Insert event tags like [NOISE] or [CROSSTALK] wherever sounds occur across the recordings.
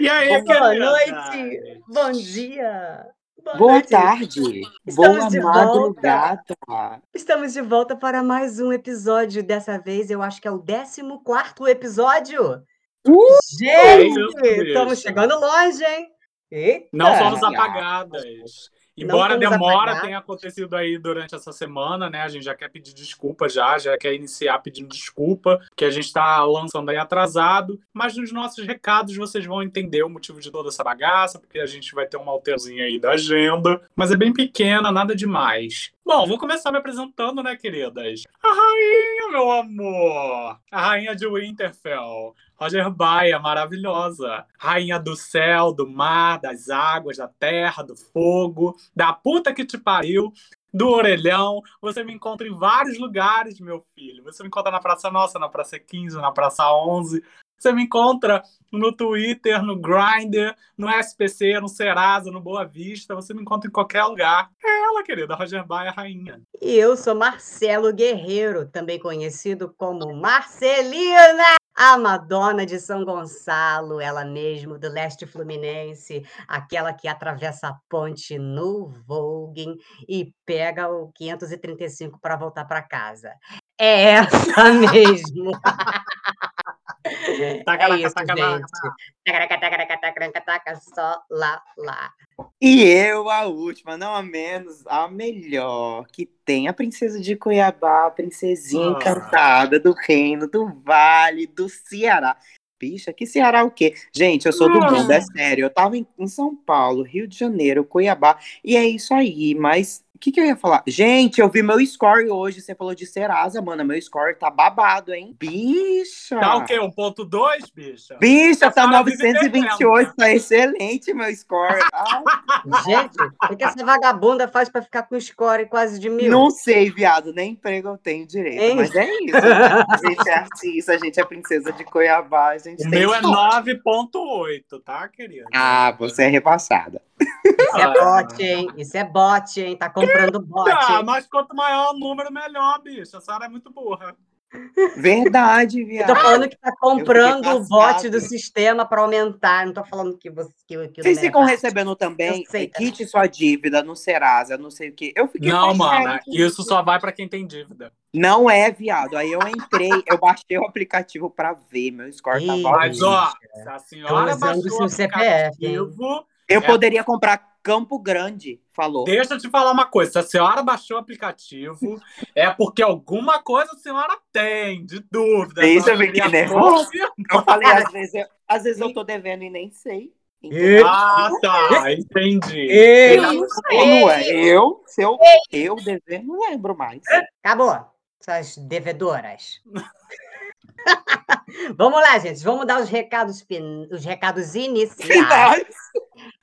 E aí, Boa noite, bom dia, boa, Boa noite. tarde! Estamos Boa de madrugada! Estamos de volta para mais um episódio. Dessa vez, eu acho que é o 14 episódio. Uh! É Gente, mesmo. estamos chegando longe, hein? Eita! Não somos apagadas. Embora demora, tenha acontecido aí durante essa semana, né? A gente já quer pedir desculpa já, já quer iniciar pedindo desculpa, que a gente está lançando aí atrasado. Mas nos nossos recados vocês vão entender o motivo de toda essa bagaça, porque a gente vai ter uma alterzinha aí da agenda. Mas é bem pequena, nada demais. Bom, vou começar me apresentando, né, queridas? A rainha, meu amor! A rainha de Winterfell. Roger Baia, maravilhosa. Rainha do céu, do mar, das águas, da terra, do fogo, da puta que te pariu, do orelhão. Você me encontra em vários lugares, meu filho. Você me encontra na Praça Nossa, na Praça 15, na Praça 11. Você me encontra no Twitter, no Grindr, no SPC, no Serasa, no Boa Vista. Você me encontra em qualquer lugar. É ela, querida, Roger Baia, rainha. E eu sou Marcelo Guerreiro, também conhecido como Marcelina, a Madonna de São Gonçalo, ela mesmo, do leste fluminense, aquela que atravessa a ponte no Vogue e pega o 535 para voltar para casa. É essa mesmo. [LAUGHS] É Tacaraca, isso, tacaraca, gente. Taca, só lá, lá. E eu, a última, não a menos, a melhor, que tem a princesa de Cuiabá, a princesinha Ah. encantada do reino, do vale, do Ceará. Bicha, que Ceará o quê? Gente, eu sou do Ah. mundo, é sério. Eu tava em, em São Paulo, Rio de Janeiro, Cuiabá, e é isso aí, mas o que, que eu ia falar? Gente, eu vi meu score hoje, você falou de Serasa, mano, meu score tá babado, hein? Bicha! Tá o quê? 1.2, bicha? Bicha, tá senhora vive 928, tá excelente meu score. [LAUGHS] Ai, Gente, o que essa vagabunda faz para ficar com score quase de mil? não sei, viado, nem emprego eu tenho direito, Hein? mas é isso. A gente é artista, a gente é princesa de Cuiabá, a gente O tem meu é sorte. 9.8, tá, querida? Ah, você é repassada. Isso é bot, hein? Isso é bot, hein? Tá comprando bot. Ah, mas quanto maior o número, melhor, bicha. A senhora é muito burra. Verdade, Eu tô viado. falando que tá comprando o bot do sistema para aumentar. Não tô falando que você que, o- que o Vocês é ficam recebendo também, sei, é, quite sua dívida no Serasa, não sei o quê. Eu fiquei Não, mana, isso só vai pra quem tem dívida. Não é, viado. Aí eu entrei, eu baixei o aplicativo pra ver, meu score tá Ih, bom. Mas, ó, a senhora usando baixou seu o CPF. Eu É. poderia comprar Campo Grande, falou. Deixa eu te falar uma coisa. Se a senhora baixou o aplicativo, é porque alguma coisa a senhora tem, de dúvida. Isso, A eu nervosa. confirmar. Eu falei, às vezes, eu, às vezes eu tô devendo e nem sei. Ih. Ah, tá. Entendi. Ei, Eu não é? Eu, se eu, eu dever, não lembro mais. Acabou, suas devedoras. [LAUGHS] [LAUGHS] Vamos lá, gente. Vamos dar os recados, os recados iniciais. Finais.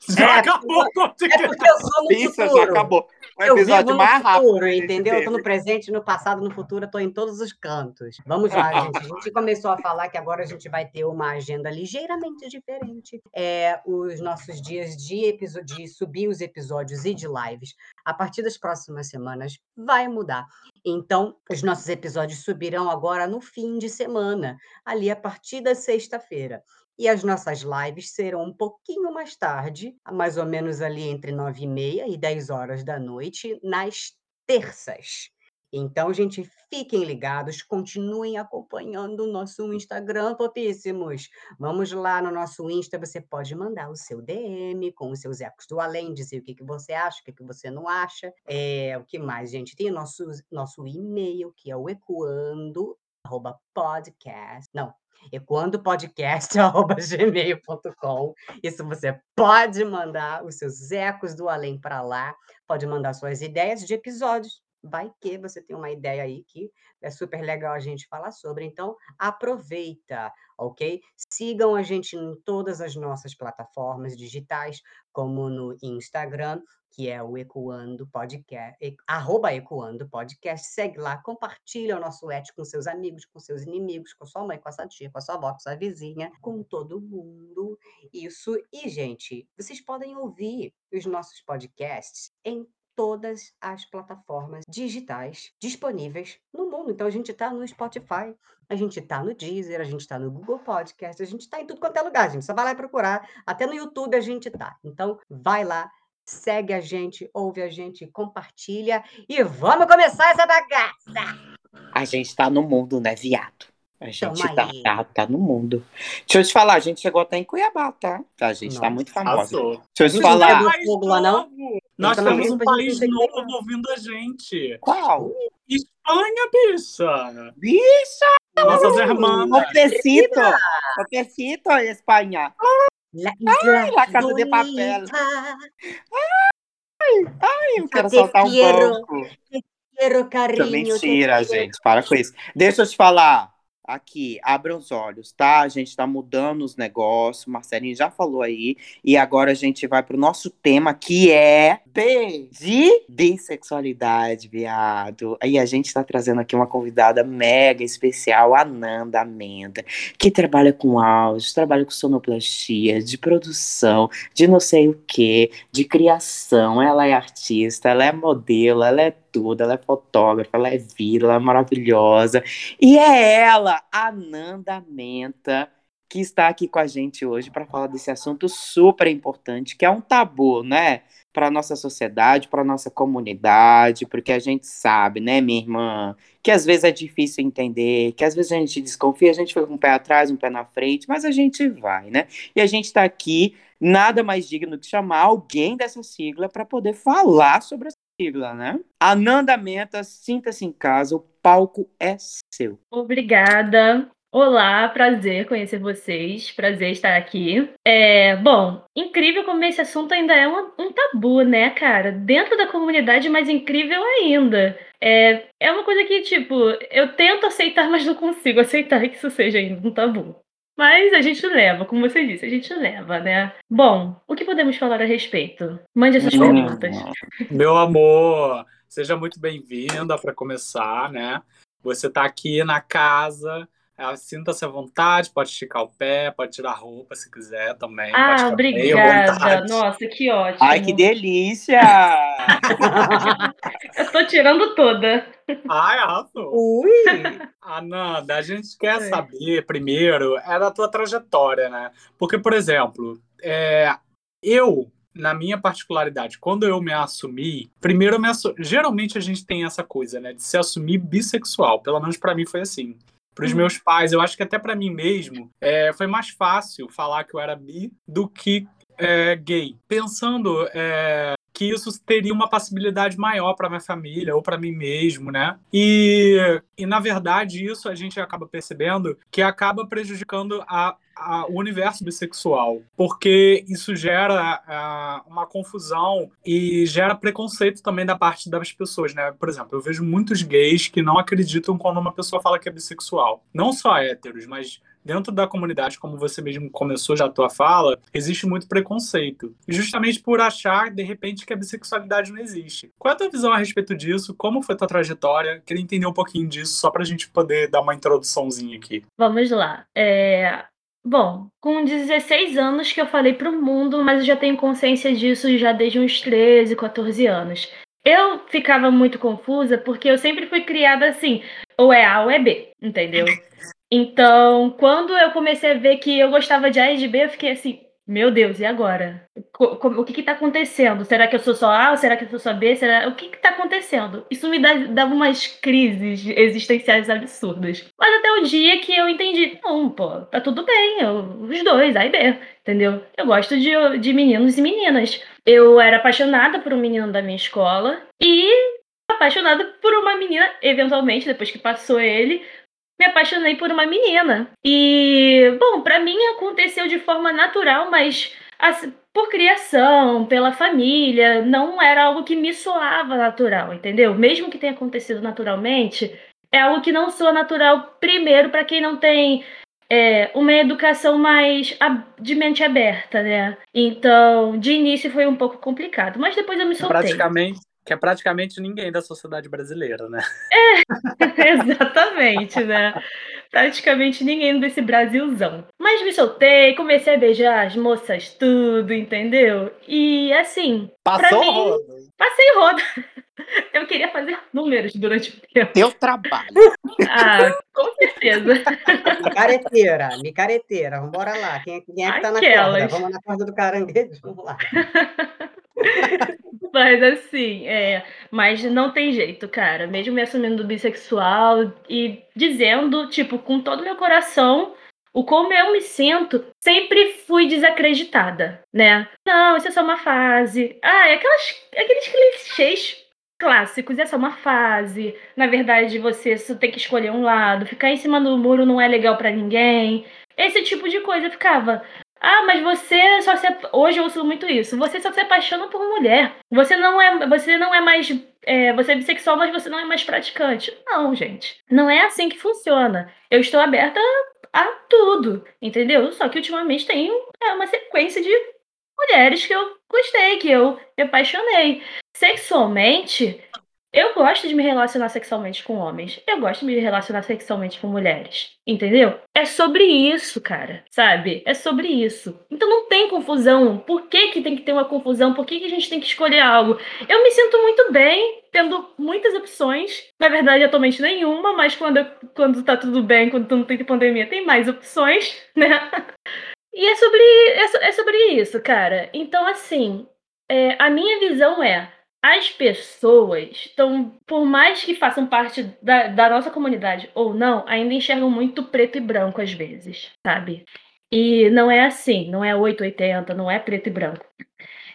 Já É, acabou o É podcast. porque eu sou no já futuro. acabou. Eu vivo episódio no mais rápido. futuro, entendeu? Eu tô no presente, no passado, no futuro, eu tô em todos os cantos. Vamos lá, [LAUGHS] gente. A gente começou a falar que agora a gente vai ter uma agenda ligeiramente diferente. É, os nossos dias de, episo- de subir os episódios e de lives, a partir das próximas semanas, vai mudar. Então, os nossos episódios subirão agora no fim de semana, ali a partir da sexta-feira. E as nossas lives serão um pouquinho mais tarde, mais ou menos ali entre nove e meia e 10 horas da noite, nas terças. Então, gente, fiquem ligados, continuem acompanhando o nosso Instagram, popíssimos. Vamos lá no nosso Insta, você pode mandar o seu DM com os seus ecos do além, dizer o que, que você acha, o que, que você não acha. É, o que mais, gente? Tem o nosso, nosso e-mail, que é o ecoando, arroba podcast, não, ecoandopodcast.gmail.com. [LAUGHS] Isso você pode mandar os seus ecos do além para lá, pode mandar suas ideias de episódios. vai que você tem uma ideia aí que é super legal a gente falar sobre. Então, aproveita, ok? Sigam a gente em todas as nossas plataformas digitais, como no Instagram, que é o Ecoando Podcast, arroba Ecoando Podcast. Segue lá, compartilha o nosso et com seus amigos, com seus inimigos, com sua mãe, com a sua tia, com a sua avó, com a sua vizinha, com todo mundo. Isso. E, gente, vocês podem ouvir os nossos podcasts em todas as plataformas digitais disponíveis no mundo. Então, a gente está no Spotify, a gente está no Deezer, a gente está no Google Podcast, a gente está em tudo quanto é lugar, gente. Só vai lá e procurar. Até no YouTube a gente tá. Então, vai lá, segue a gente, ouve a gente, compartilha e vamos começar essa bagaça! A gente tá no mundo, né, viado? A gente tá, tá, tá no mundo. Deixa eu te falar, a gente chegou até em Cuiabá, tá? A gente tá Nossa. muito famosa. Passou. Deixa eu te Não falar. pegou fogo lá, não? Nós Então, temos um país que novo pegar. ouvindo a gente. Qual? Espanha, bicha! Bicha! Nossas irmãs. Um pesito! Um pesito, Espanha! La isla La Casa de Papel. bonita, Ai, eu quero Te soltar um quero. banco. quero Isso é carinho. te mentira, gente. Para com isso. Deixa eu te falar. Aqui, abram os olhos, tá? A gente tá mudando os negócios. Marcelinho já falou aí. E agora a gente vai pro nosso tema, que é B de bissexualidade, viado. E a gente tá trazendo aqui uma convidada mega especial, a Nanda Amenda, que trabalha com áudio, trabalha com sonoplastia, de produção, de não sei o que, de criação. Ela é artista, ela é modelo, ela é tudo, ela é fotógrafa, ela é vida, ela é maravilhosa. E é ela, a Nanda Menta, que está aqui com a gente hoje para falar desse assunto super importante, que é um tabu, né? Para nossa sociedade, para nossa comunidade, porque a gente sabe, né, minha irmã, que às vezes é difícil entender, que às vezes a gente desconfia, a gente fica com um pé atrás, um pé na frente, mas a gente vai, né? E a gente está aqui, nada mais digno que chamar alguém dessa sigla para poder falar sobre né? Ananda Menta, sinta-se em casa, o palco é seu. Obrigada. Olá, prazer conhecer vocês, prazer estar aqui. É, bom, incrível como esse assunto ainda é um, um tabu, né, cara? Dentro da comunidade, mais incrível ainda. É, é uma coisa que, tipo, eu tento aceitar, mas não consigo aceitar que isso seja ainda um tabu. Mas a gente leva, como você disse, a gente leva, né? Bom, o que podemos falar a respeito? Mande essas perguntas. Meu amor, seja muito bem-vinda para começar, né? Você tá aqui na casa, ah, sinta-se à vontade, pode esticar o pé, pode tirar a roupa se quiser também. Ah, obrigada. Nossa, que ótimo. Ai, que delícia! [LAUGHS] Eu tô tirando toda. Ai, arrasou. Ui! Ananda, a gente quer Oi. saber primeiro é da tua trajetória, né? Porque, por exemplo, é, eu, na minha particularidade, quando eu me assumi, primeiro eu me assu... geralmente a gente tem essa coisa, né, de se assumir bissexual. Pelo menos pra mim foi assim. Para os Uhum. meus pais, eu acho que até pra mim mesmo, é, foi mais fácil falar que eu era bi do que é, gay. Pensando é, que isso teria uma passibilidade maior para minha família ou para mim mesmo, né? E, e na verdade isso a gente acaba percebendo que acaba prejudicando a, a- o universo bissexual, porque isso gera ah, uma confusão e gera preconceito também da parte das pessoas, né? Por exemplo, eu vejo muitos gays que não acreditam quando uma pessoa fala que é bissexual, não só héteros, mas dentro da comunidade, como você mesmo começou já a tua fala, existe muito preconceito. Justamente por achar, de repente, que a bissexualidade não existe. Qual é a tua visão a respeito disso? Como foi a tua trajetória? Queria entender um pouquinho disso, só pra gente poder dar uma introduçãozinha aqui. Vamos lá. É, Bom, com 16 anos que eu falei pro mundo, mas eu já tenho consciência disso já desde uns 13, 14 anos. Eu ficava muito confusa porque eu sempre fui criada assim, ou é A ou é B, entendeu? [LAUGHS] Então, quando eu comecei a ver que eu gostava de A e de B, eu fiquei assim, meu Deus, e agora? O que que tá acontecendo? Será que eu sou só A ou será que eu sou só B? Será... O que que tá acontecendo? Isso me dava umas crises existenciais absurdas. Mas até o dia que eu entendi, não, pô, tá tudo bem, eu- os dois, A e B, entendeu? Eu gosto de, de meninos e meninas. Eu era apaixonada por um menino da minha escola e apaixonada por uma menina, eventualmente, depois que passou ele, me apaixonei por uma menina. E, bom, pra mim aconteceu de forma natural, mas assim, por criação, pela família, não era algo que me soava natural, entendeu? Mesmo que tenha acontecido naturalmente, é algo que não soa natural, primeiro, para quem não tem é, uma educação mais de mente aberta, né? Então, de início foi um pouco complicado, mas depois eu me soltei. Praticamente, que é praticamente ninguém da sociedade brasileira, né? É, [LAUGHS] exatamente, né? Praticamente ninguém desse Brasilzão. Mas me soltei, comecei a beijar as moças tudo, entendeu? E assim. Passou mim, rodo. Passei rodo. [LAUGHS] Eu queria fazer números durante o tempo. Teu trabalho. Ah, com certeza. [LAUGHS] Micareteira, micareteira. Vambora lá. Quem, quem é que tá na Aquelas. corda? Vamos na corda do caranguejo? Vamos lá. [LAUGHS] Mas assim, é, mas não tem jeito, cara. Mesmo me assumindo bissexual e dizendo, tipo, com todo o meu coração, o como eu me sinto, sempre fui desacreditada, né? Não, isso é só uma fase. Ah, é aquelas, aqueles clichês clássicos, é só uma fase. Na verdade, você só tem que escolher um lado. Ficar em cima do muro não é legal pra ninguém. Esse tipo de coisa eu ficava. Ah, mas você só se. Hoje eu ouço muito isso. Você só se apaixona por mulher. Você não é, você não é mais. É, você é bissexual, mas você não é mais praticante. Não, gente. Não é assim que funciona. Eu estou aberta a tudo, entendeu? Só que ultimamente tem é, uma sequência de mulheres que eu gostei, que eu me apaixonei. Sexualmente, eu gosto de me relacionar sexualmente com homens. Eu gosto de me relacionar sexualmente com mulheres. Entendeu? É sobre isso, cara. Sabe? É sobre isso. Então não tem confusão. Por que, que tem que ter uma confusão? Por que, que a gente tem que escolher algo? Eu me sinto muito bem tendo muitas opções. Na verdade, atualmente nenhuma, mas quando, quando tá tudo bem, quando não tem pandemia, tem mais opções, [LAUGHS] né? E é sobre, é, é sobre isso, cara. Então, assim, é, a minha visão é as pessoas estão, por mais que façam parte da, da nossa comunidade ou não, ainda enxergam muito preto e branco às vezes, sabe? E não é assim, não é 880, não é preto e branco.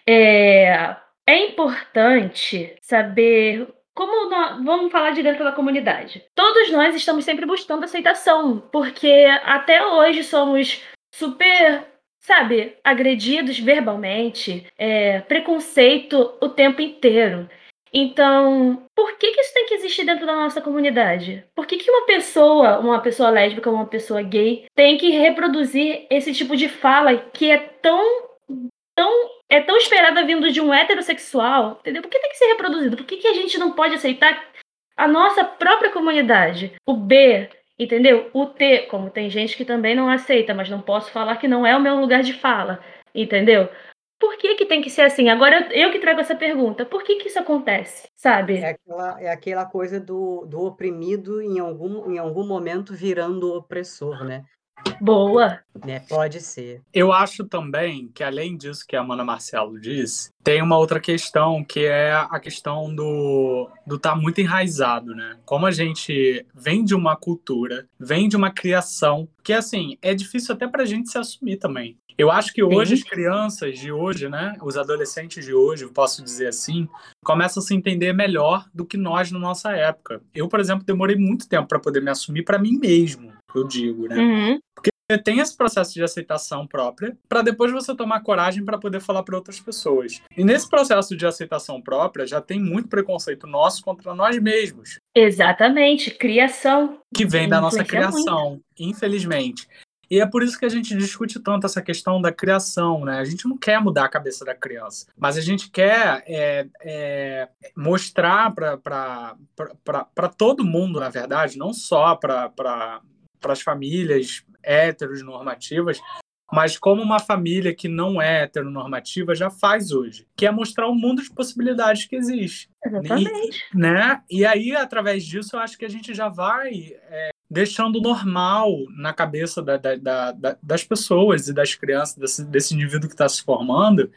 É, é importante saber como nó- vamos falar de dentro da comunidade. Todos nós estamos sempre buscando aceitação, porque até hoje somos super sabe, agredidos verbalmente, é, preconceito o tempo inteiro. Então, por que, que isso tem que existir dentro da nossa comunidade? Por que, que uma pessoa, uma pessoa lésbica, uma pessoa gay, tem que reproduzir esse tipo de fala que é tão, tão, é tão esperada vindo de um heterossexual? Entendeu? Por que tem que ser reproduzido? Por que, que a gente não pode aceitar a nossa própria comunidade? O B, Entendeu? O T, como tem gente que também não aceita, mas não posso falar que não é o meu lugar de fala. Entendeu? Por que, que tem que ser assim? Agora eu, que trago essa pergunta. Por que, que isso acontece? Sabe? É aquela, é aquela coisa do, do oprimido em algum, em algum momento virando opressor, né? Boa. né? Pode ser. Eu acho também que, além disso que a Amanda Marcelo disse, tem uma outra questão que é a questão do do estar muito enraizado, né? Como a gente vem de uma cultura, vem de uma criação, que assim, é difícil até pra gente se assumir também. Eu acho que hoje Sim. as crianças de hoje, né, os adolescentes de hoje, posso dizer assim, começam a se entender melhor do que nós na nossa época. Eu, por exemplo, demorei muito tempo para poder me assumir para mim mesmo, eu digo, né? Uhum. tem esse processo de aceitação própria, para depois você tomar coragem para poder falar para outras pessoas. E nesse processo de aceitação própria, já tem muito preconceito nosso contra nós mesmos, Exatamente. Criação. que vem da nossa criação, infelizmente. E é por isso que a gente discute tanto essa questão da criação, né? A gente não quer mudar a cabeça da criança, mas a gente quer é, é, mostrar para todo mundo, na verdade, não só para as famílias heteronormativas, mas como uma família que não é heteronormativa já faz hoje, que é mostrar o mundo de possibilidades que existe Exatamente. né? E aí, através disso, eu acho que a gente já vai é, deixando normal na cabeça da- da- da- da- das pessoas e das crianças, desse, desse indivíduo que está se formando,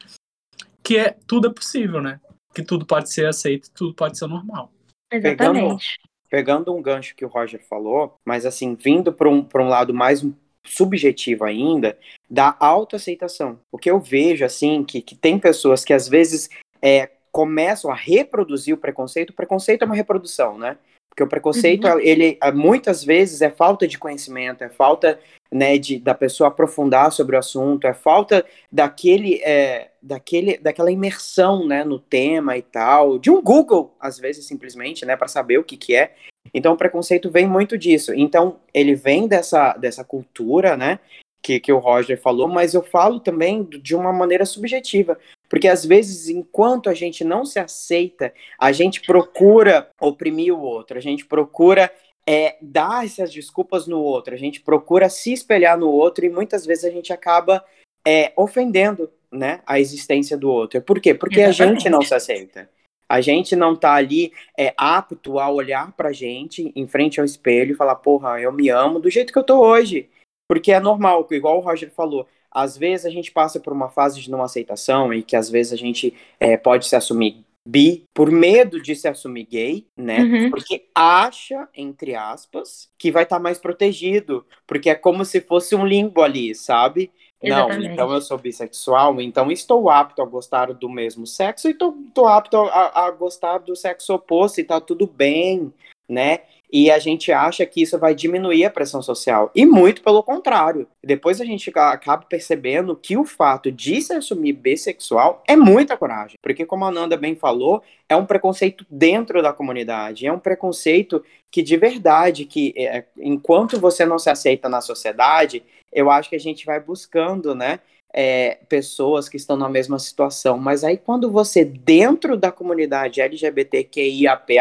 que é, tudo é possível, né? Que tudo pode ser aceito, tudo pode ser normal. Exatamente. pegando um gancho que o Roger falou, mas assim, vindo para um, pra um lado mais subjetivo ainda, da autoaceitação. Porque eu vejo, assim, que, que tem pessoas que às vezes é, começam a reproduzir o preconceito. O preconceito é uma reprodução, né? Porque o preconceito, ele ah, muitas vezes é falta de conhecimento, é falta né, de, da pessoa aprofundar sobre o assunto, é falta daquele, é, daquele, daquela imersão, né, no tema e tal, de um Google, às vezes, simplesmente, né, para saber o que que é. Então, o preconceito vem muito disso. Então, ele vem dessa, dessa cultura, né, que, que o Roger falou, mas eu falo também de uma maneira subjetiva, porque às vezes, enquanto a gente não se aceita, a gente procura oprimir o outro, a gente procura é, dar essas desculpas no outro, a gente procura se espelhar no outro e muitas vezes a gente acaba é, ofendendo né, a existência do outro. Por quê? Porque a gente não se aceita. A gente não tá ali é, apto a olhar pra gente em frente ao espelho e falar, porra, eu me amo do jeito que eu tô hoje. Porque é normal, igual o Roger falou, às vezes a gente passa por uma fase de não aceitação e que às vezes a gente é, pode se assumir bi por medo de se assumir gay, né? Uhum. Porque acha, entre aspas, que vai estar tá mais protegido, porque é como se fosse um limbo ali, sabe? Exatamente. Não, então eu sou bissexual, então estou apto a gostar do mesmo sexo e estou apto a, a, gostar do sexo oposto e tá tudo bem, né? E a gente acha que isso vai diminuir a pressão social. E muito pelo contrário. Depois a gente acaba percebendo que o fato de se assumir bissexual é muita coragem. Porque, como a Nanda bem falou, é um preconceito dentro da comunidade. É um preconceito que, de verdade, que é, enquanto você não se aceita na sociedade, eu acho que a gente vai buscando, né? É, pessoas que estão na mesma situação. Mas aí, quando você, dentro da comunidade LGBTQIAPA,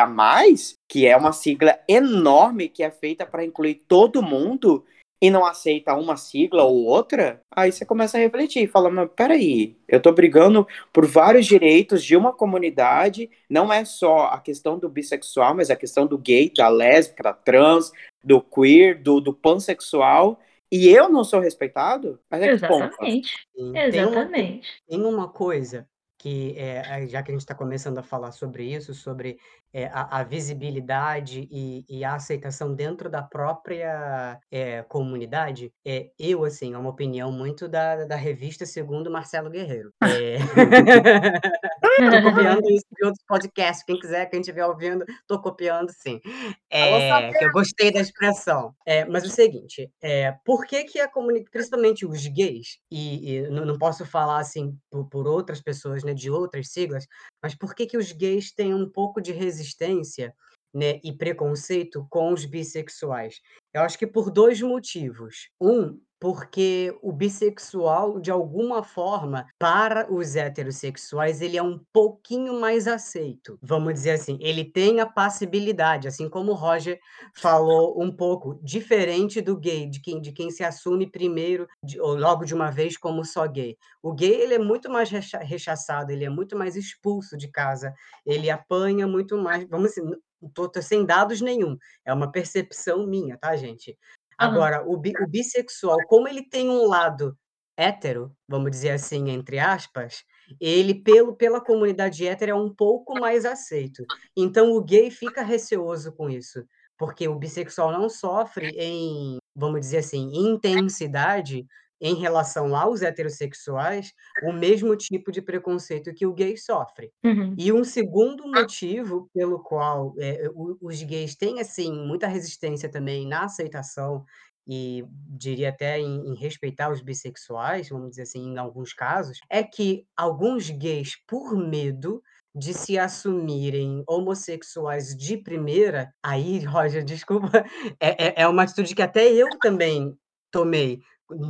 que é uma sigla enorme que é feita para incluir todo mundo, e não aceita uma sigla ou outra, aí você começa a refletir, fala, mas peraí, eu tô brigando por vários direitos de uma comunidade, não é só a questão do bissexual, mas a questão do gay, da lésbica, da trans, do queer, do, do pansexual, e eu não sou respeitado? Mas é Exatamente. Exatamente. Tem uma, tem uma coisa que, é, já que a gente está começando a falar sobre isso, sobre é, a, a, visibilidade e, e, a aceitação dentro da própria é, comunidade, é, eu, assim, é uma opinião muito da, da revista Segundo Marcelo Guerreiro. [LAUGHS] [LAUGHS] É... tô [LAUGHS] copiando isso de outros podcasts, quem quiser, quem estiver ouvindo, tô copiando sim. É, que eu gostei da expressão. É, mas o seguinte, é, por que que a comunidade, principalmente os gays, e, e não, não, posso falar assim por, por, outras pessoas, né, de outras siglas, mas por que que os gays têm um pouco de resistência né, e preconceito com os bissexuais? Eu acho que por dois motivos. Um, porque o bissexual, de alguma forma, para os heterossexuais, ele é um pouquinho mais aceito. Vamos dizer assim, ele tem a passibilidade, assim como o Roger falou um pouco, diferente do gay, de quem, de quem se assume primeiro, de, ou logo de uma vez, como só gay. O gay, ele é muito mais rechaçado, ele é muito mais expulso de casa, ele apanha muito mais, vamos assim, tô, tô sem dados nenhum, é uma percepção minha, tá, gente? Agora, o, bi, o bissexual, como ele tem um lado hétero, vamos dizer assim, entre aspas, ele, pelo, pela comunidade hétero, é um pouco mais aceito. Então, o gay fica receoso com isso, porque o bissexual não sofre em, vamos dizer assim, intensidade em relação aos heterossexuais o mesmo tipo de preconceito que o gay sofre. Uhum. E um segundo motivo pelo qual é, os gays têm assim muita resistência também na aceitação e diria até em, em, respeitar os bissexuais, vamos dizer assim, em alguns casos, é que alguns gays, por medo de se assumirem homossexuais de primeira, aí, [LAUGHS] Roger, desculpa, é, é, é uma atitude que até eu também tomei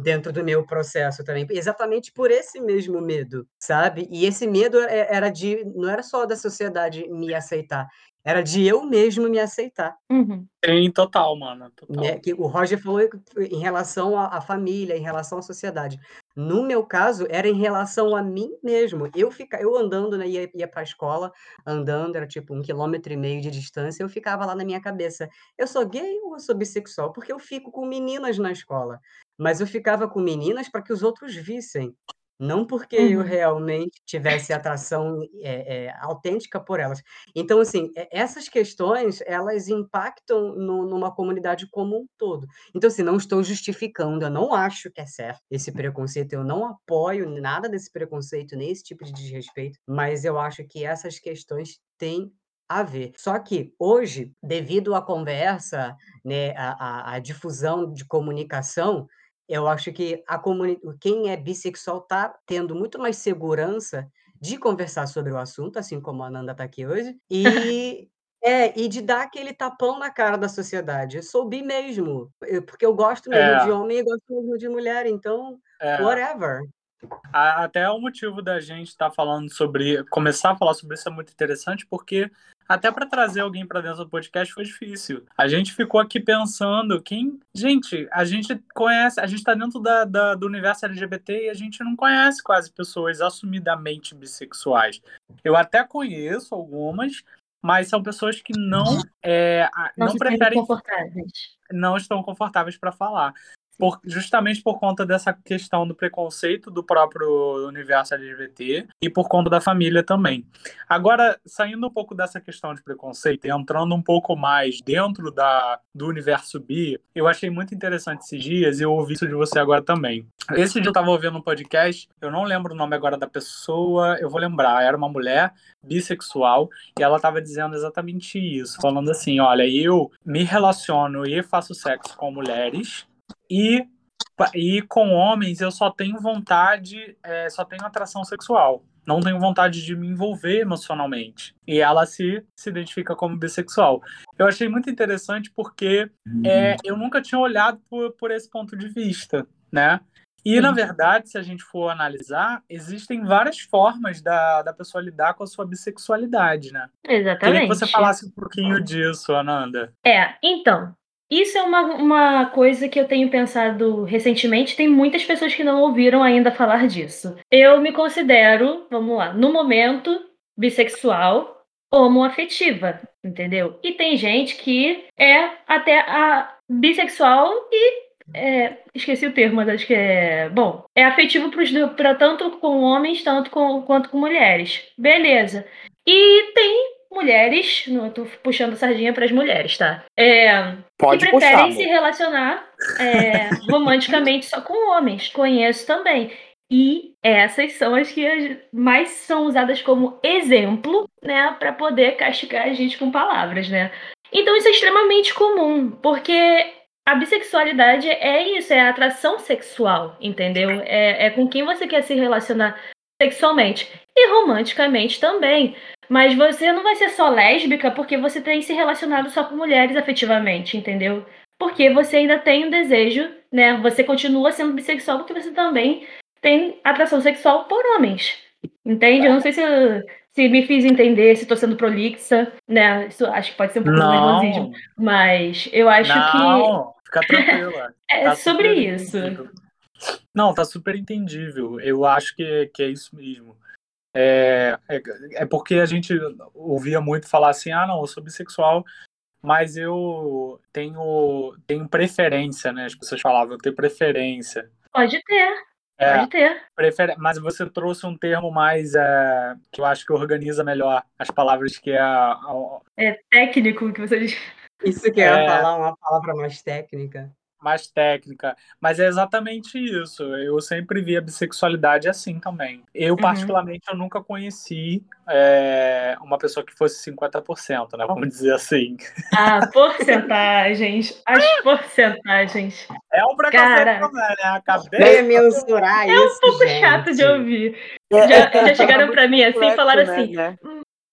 dentro do meu processo também, exatamente por esse mesmo medo, sabe? E esse medo é, era de, não era só da sociedade me aceitar, era de eu mesmo me aceitar. Uhum. Sim, total, mano. Total. Né? Que o Roger falou em relação à, à família, em relação à sociedade. No meu caso, era em relação a mim mesmo. Eu fica, eu andando, né, ia, ia para a escola, andando, era tipo um quilômetro e meio de distância, eu ficava lá na minha cabeça. Eu sou gay ou eu sou bissexual? Porque eu fico com meninas na escola. Mas eu ficava com meninas para que os outros vissem. Não porque eu Uhum. realmente tivesse atração, eh eh, autêntica por elas. Então, assim, essas questões, elas impactam nu numa comunidade como um todo. Então, assim, não estou justificando, eu não acho que é certo esse preconceito, eu não apoio nada desse preconceito, nem esse tipo de desrespeito, mas eu acho que essas questões têm a ver. Só que hoje, devido à conversa, né, à à à difusão de comunicação, Eu acho que a comuni quem é bissexual tá tendo muito mais segurança de conversar sobre o assunto, assim como a Ananda tá aqui hoje, e [LAUGHS] é, e de dar aquele tapão na cara da sociedade. Eu sou bi mesmo, eu porque eu gosto mesmo É. de homem e gosto mesmo de mulher, então É. whatever. Até o motivo da gente estar falando sobre. começar a falar sobre isso é muito interessante, porque até para trazer alguém para dentro do podcast foi difícil. A gente ficou aqui pensando quem. Gente, a gente conhece, a gente está dentro da, da- do universo LGBT e a gente não conhece quase pessoas assumidamente bissexuais. Eu até conheço algumas, mas são pessoas que não, é, Não, não preferem não estão confortáveis para falar. Por- justamente por conta dessa questão do preconceito do próprio universo LGBT e por conta da família também. Agora, saindo um pouco dessa questão de preconceito e entrando um pouco mais dentro da, do universo bi, eu achei muito interessante esses dias e eu ouvi isso de você agora também. Esse dia eu estava ouvindo um podcast, eu não lembro o nome agora da pessoa, eu vou lembrar, era uma mulher bissexual e ela estava dizendo exatamente isso, falando assim, olha, eu me relaciono e faço sexo com mulheres e, e com homens eu só tenho vontade, é, só tenho atração sexual. Não tenho vontade de me envolver emocionalmente. E ela se, se identifica como bissexual. Eu achei muito interessante porque é, eu nunca tinha olhado por, por esse ponto de vista, né? E, na Uhum. verdade, se a gente for analisar, existem várias formas da, da pessoa lidar com a sua bissexualidade, né? Queria Exatamente. que você falasse um pouquinho disso, Ananda. É, então, isso é uma, uma coisa que eu tenho pensado recentemente. Tem muitas pessoas que não ouviram ainda falar disso. Eu me considero, vamos lá, no momento, bissexual homoafetiva, entendeu? E tem gente que é até a bissexual e. é, esqueci o termo, mas acho que é. Bom, é afetivo para tanto com homens tanto com, quanto com mulheres. Beleza. E tem mulheres, não tô puxando sardinha para as mulheres, tá? É, Pode que puxar, preferem amor. se relacionar é, [LAUGHS] romanticamente só com homens. Conheço também. E essas são as que mais são usadas como exemplo, né, para poder castigar a gente com palavras, né? Então isso é extremamente comum, porque a bissexualidade é isso, é a atração sexual, entendeu? É, é com quem você quer se relacionar sexualmente e romanticamente também. Mas você não vai ser só lésbica porque você tem se relacionado só com mulheres afetivamente, entendeu? Porque você ainda tem um desejo, né? Você continua sendo bissexual porque você também tem atração sexual por homens. Entende? Eu não sei se, eu- se me fiz entender, se tô sendo prolixa, né? Isso acho que pode ser um pouco nervosismo. Mas eu acho que não, fica tranquila. [LAUGHS] é Tá sobre isso. Não, tá super entendível. Eu acho que, que é isso mesmo. É, é, é porque a gente ouvia muito falar assim, ah, não, eu sou bissexual, mas eu tenho, tenho preferência, né? As pessoas falavam, eu tenho preferência. Pode ter, É, pode ter. prefer... Mas você trouxe um termo mais é, que eu acho que organiza melhor as palavras, que é a, É técnico que você diz. Isso que eu ia É. falar, uma palavra mais técnica. Mais técnica. Mas é exatamente isso. Eu sempre vi a bissexualidade assim também. Eu, Uhum. particularmente, eu nunca conheci é, uma pessoa que fosse 50%, né? Vamos dizer assim. Ah, porcentagens. As porcentagens. É um preconceito Cara. também, né? Acabei. Mensurar É um isso, pouco gente. chato de ouvir. É, Já, é- já é chegaram pra mim assim e falaram assim. né?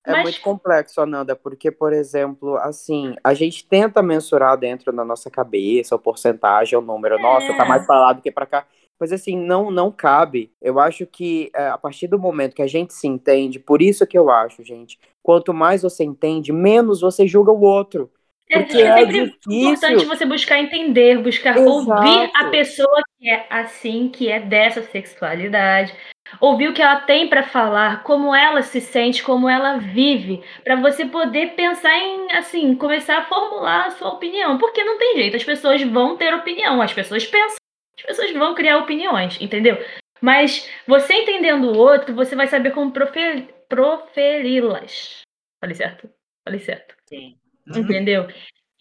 É mas- muito complexo, Ananda, porque, por exemplo, assim, a gente tenta mensurar dentro da nossa cabeça o porcentagem, o número. Nossa, tá É. mais pra lá do que pra cá. Mas, assim, não, não cabe. Eu acho que é, a partir do momento que a gente se entende, por isso que eu acho, gente, quanto mais você entende, menos você julga o outro. É, Porque é é sempre difícil. importante você buscar entender, buscar Exato. ouvir a pessoa que é assim, que é dessa sexualidade, ouvir o que ela tem pra falar, como ela se sente, como ela vive, pra você poder pensar em, assim, começar a formular a sua opinião, porque não tem jeito, as pessoas vão ter opinião, as pessoas pensam, as pessoas vão criar opiniões, entendeu? Mas você entendendo o outro, você vai saber como profe- proferi-las. Falei certo? Falei certo. Sim. Entendeu?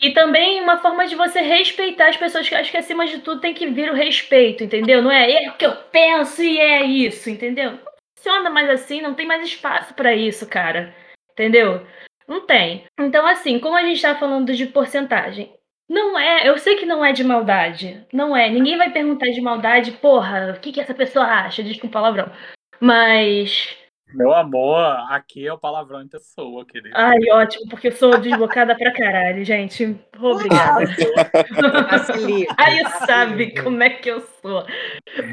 E também uma forma de você respeitar as pessoas, que acho que acima de tudo tem que vir o respeito, entendeu? Não é é o que eu penso e é isso, entendeu? Não funciona mais assim, não tem mais espaço pra isso, cara. Entendeu? Não tem. Então, assim, como a gente tá falando de porcentagem, Não é, eu sei que não é de maldade. Não é. Ninguém vai perguntar de maldade, porra, o que, que essa pessoa acha? Desculpa o palavrão. Mas. Meu amor, aqui é o palavrão em pessoa, querido. Ai, ótimo, porque eu sou desbocada pra caralho, gente. Obrigada. [LAUGHS] Aí sabe como é que eu sou.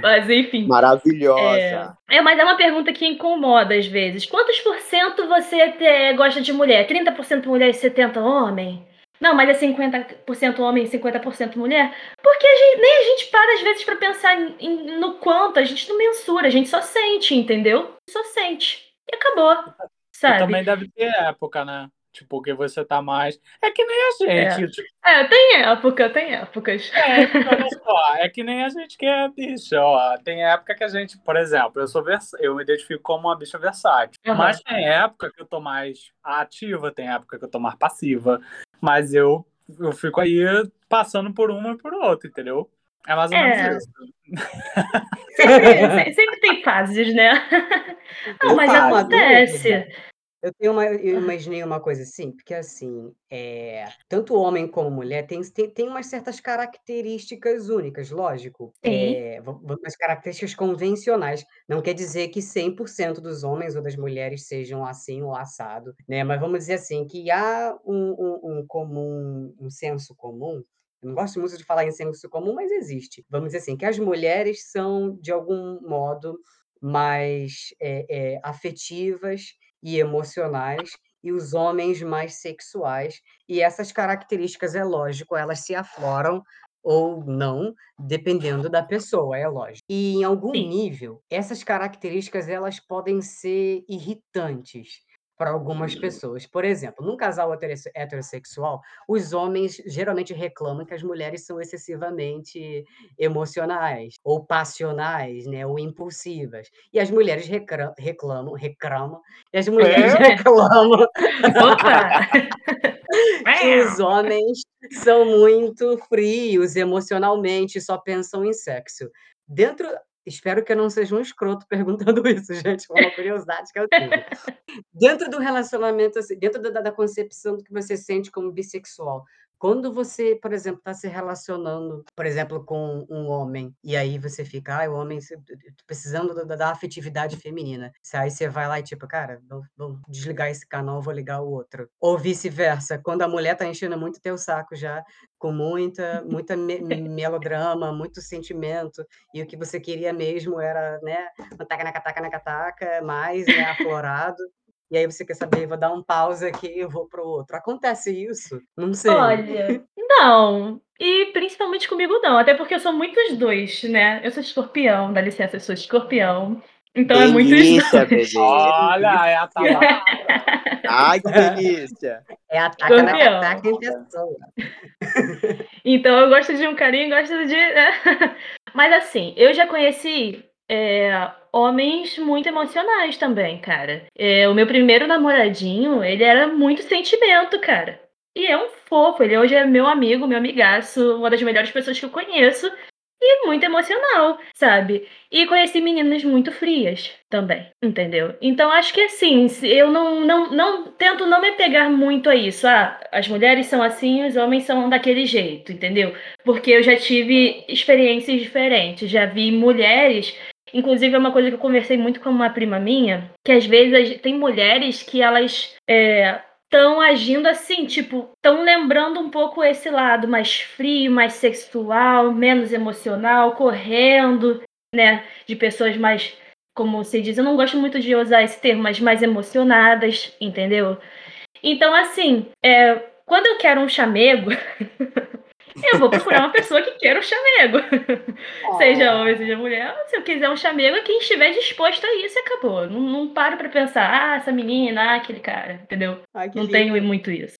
Mas enfim. Maravilhosa. É, mas é uma pergunta que incomoda às vezes. Quantos por cento você te- gosta de mulher? 30% mulher e 70% homem? Não, mas é 50% homem e 50% mulher? Porque a gente- nem a gente para às vezes pra pensar em- em- no quanto, a gente não mensura, a gente só sente, entendeu? Só sente. E acabou. E Sabe? também deve ter época, né? Tipo, que você tá mais. É que nem a gente. Tipo, É, tem época, tem épocas. é, olha [LAUGHS] só, é que nem a gente que é bicha, ó. Tem época que a gente, por exemplo, eu sou vers... eu me identifico como uma bicha versátil. Aham. Mas tem época que eu tô mais ativa, tem época que eu tô mais passiva. Mas eu, eu fico aí passando por uma e por outra, entendeu? É mais ou É. menos isso. Sempre, [LAUGHS] se- sempre tem fases, né? Não, mas fases. acontece. Eu tenho uma, eu imaginei uma coisa assim, porque assim, é, tanto homem como mulher tem, tem, tem umas certas características únicas, lógico. Sim. É, v- v- umas características convencionais. Não quer dizer que 100% dos homens ou das mulheres sejam assim ou assado, né? Mas vamos dizer assim, que há um, um, um comum, um senso comum eu não gosto muito de falar em senso comum, mas existe. Vamos dizer assim, que as mulheres são, de algum modo, mais é, é, afetivas e emocionais, e os homens mais sexuais. E essas características, é lógico, elas se afloram ou não, dependendo da pessoa, é lógico. E em algum Sim. nível, essas características elas podem ser irritantes para algumas pessoas. Por exemplo, num casal heterosse- heterossexual, os homens geralmente reclamam que as mulheres são excessivamente emocionais, ou passionais, né, ou impulsivas. E as mulheres reclamam, reclamam, e as mulheres É? [LAUGHS] reclamam [LAUGHS] que os homens são muito frios emocionalmente, só pensam em sexo. Dentro, espero que eu não seja um escroto [LAUGHS] perguntando isso, gente, uma curiosidade que eu tive. [LAUGHS] Dentro do relacionamento, assim, dentro da, da concepção do que você sente como bissexual, quando você, por exemplo, está se relacionando, por exemplo, com um homem, e aí você fica, ah, o homem precisando da, da afetividade feminina. Aí você vai lá e tipo, cara, vou, desligar esse canal, vou ligar o outro. Ou vice-versa, quando a mulher tá enchendo muito teu saco já, com muita, muita me- melodrama, muito sentimento, e o que você queria mesmo era, né, taca na cataca na cataca, mais, né, aflorado. E aí você quer saber, vou dar um pause aqui, eu vou pro outro. Acontece isso? Não sei. Olha, não. E principalmente comigo não, até porque eu sou muito os dois, né? Eu sou escorpião, dá licença, eu sou escorpião. Então é muito os delícia, dois. bebê. Olha, é a Tabata. [LAUGHS] Ai, que delícia. É a taca na cataca em pessoa. [LAUGHS] Então eu gosto de um carinho, gosto de. né? [LAUGHS] Mas assim, eu já conheci é, homens muito emocionais também, cara. É, o meu primeiro namoradinho, ele era muito sentimento, cara. E é um fofo, ele hoje é meu amigo, meu amigaço, uma das melhores pessoas que eu conheço. E muito emocional, sabe? E conheci meninas muito frias também, entendeu? Então acho que assim, eu não, não, não tento não me pegar muito a isso. Ah, as mulheres são assim, os homens são daquele jeito, entendeu? Porque eu já tive experiências diferentes, já vi mulheres. Inclusive, é uma coisa que eu conversei muito com uma prima minha, que às vezes tem mulheres que elas estão agindo assim, tipo, estão lembrando um pouco esse lado mais frio, mais sexual, menos emocional, correndo, né? De pessoas mais, como se diz, eu não gosto muito de usar esse termo, mas mais emocionadas, entendeu? Então, assim, é, quando eu quero um chamego, [LAUGHS] eu vou procurar uma pessoa que queira um chamego. Seja homem, seja mulher. Se eu quiser um chamego, é quem estiver disposto a isso e acabou. Não, não paro pra pensar, ah, essa menina, ah, aquele cara, entendeu? Ai, que Não lindo. tenho muito isso.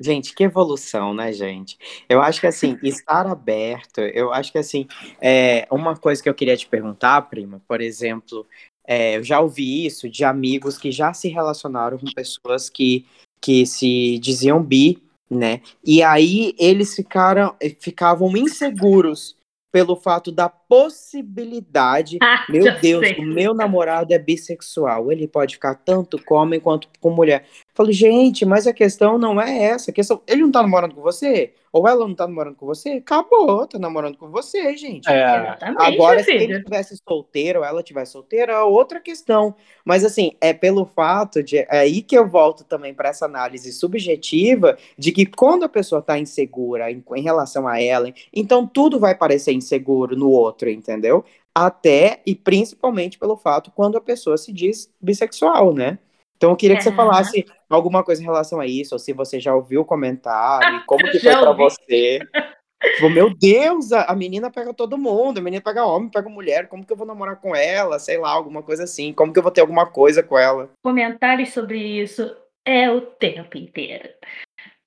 Gente, que evolução, né, gente? Eu acho que assim, estar aberto, eu acho que assim, é, uma coisa que eu queria te perguntar, prima, por exemplo, é, eu já ouvi isso de amigos que já se relacionaram com pessoas que, que se diziam bi, né? E aí eles ficaram, ficavam inseguros pelo fato da possibilidade Ah, [LAUGHS] meu Deus, sei. o meu namorado é bissexual. Ele pode ficar tanto com homem quanto com mulher. Eu falo, gente, mas a questão não é essa. A questão, ele não tá namorando com você? Ou ela não tá namorando com você? Acabou, tá namorando com você, gente. É, Agora, se ele filho. estivesse solteiro ou ela estivesse solteira, é outra questão. Mas, assim, é pelo fato de. É aí que eu volto também para essa análise subjetiva de que quando a pessoa tá insegura em, em relação a ela, então tudo vai parecer inseguro no outro, entendeu? Até e principalmente pelo fato quando a pessoa se diz bissexual, né? Então eu queria que você falasse alguma coisa em relação a isso, ou se você já ouviu o comentário, como que foi pra ouvi. você. Tipo, meu Deus, a, a menina pega todo mundo, a menina pega homem, pega mulher, como que eu vou namorar com ela? Sei lá, alguma coisa assim, como que eu vou ter alguma coisa com ela? Comentários sobre isso é o tempo inteiro.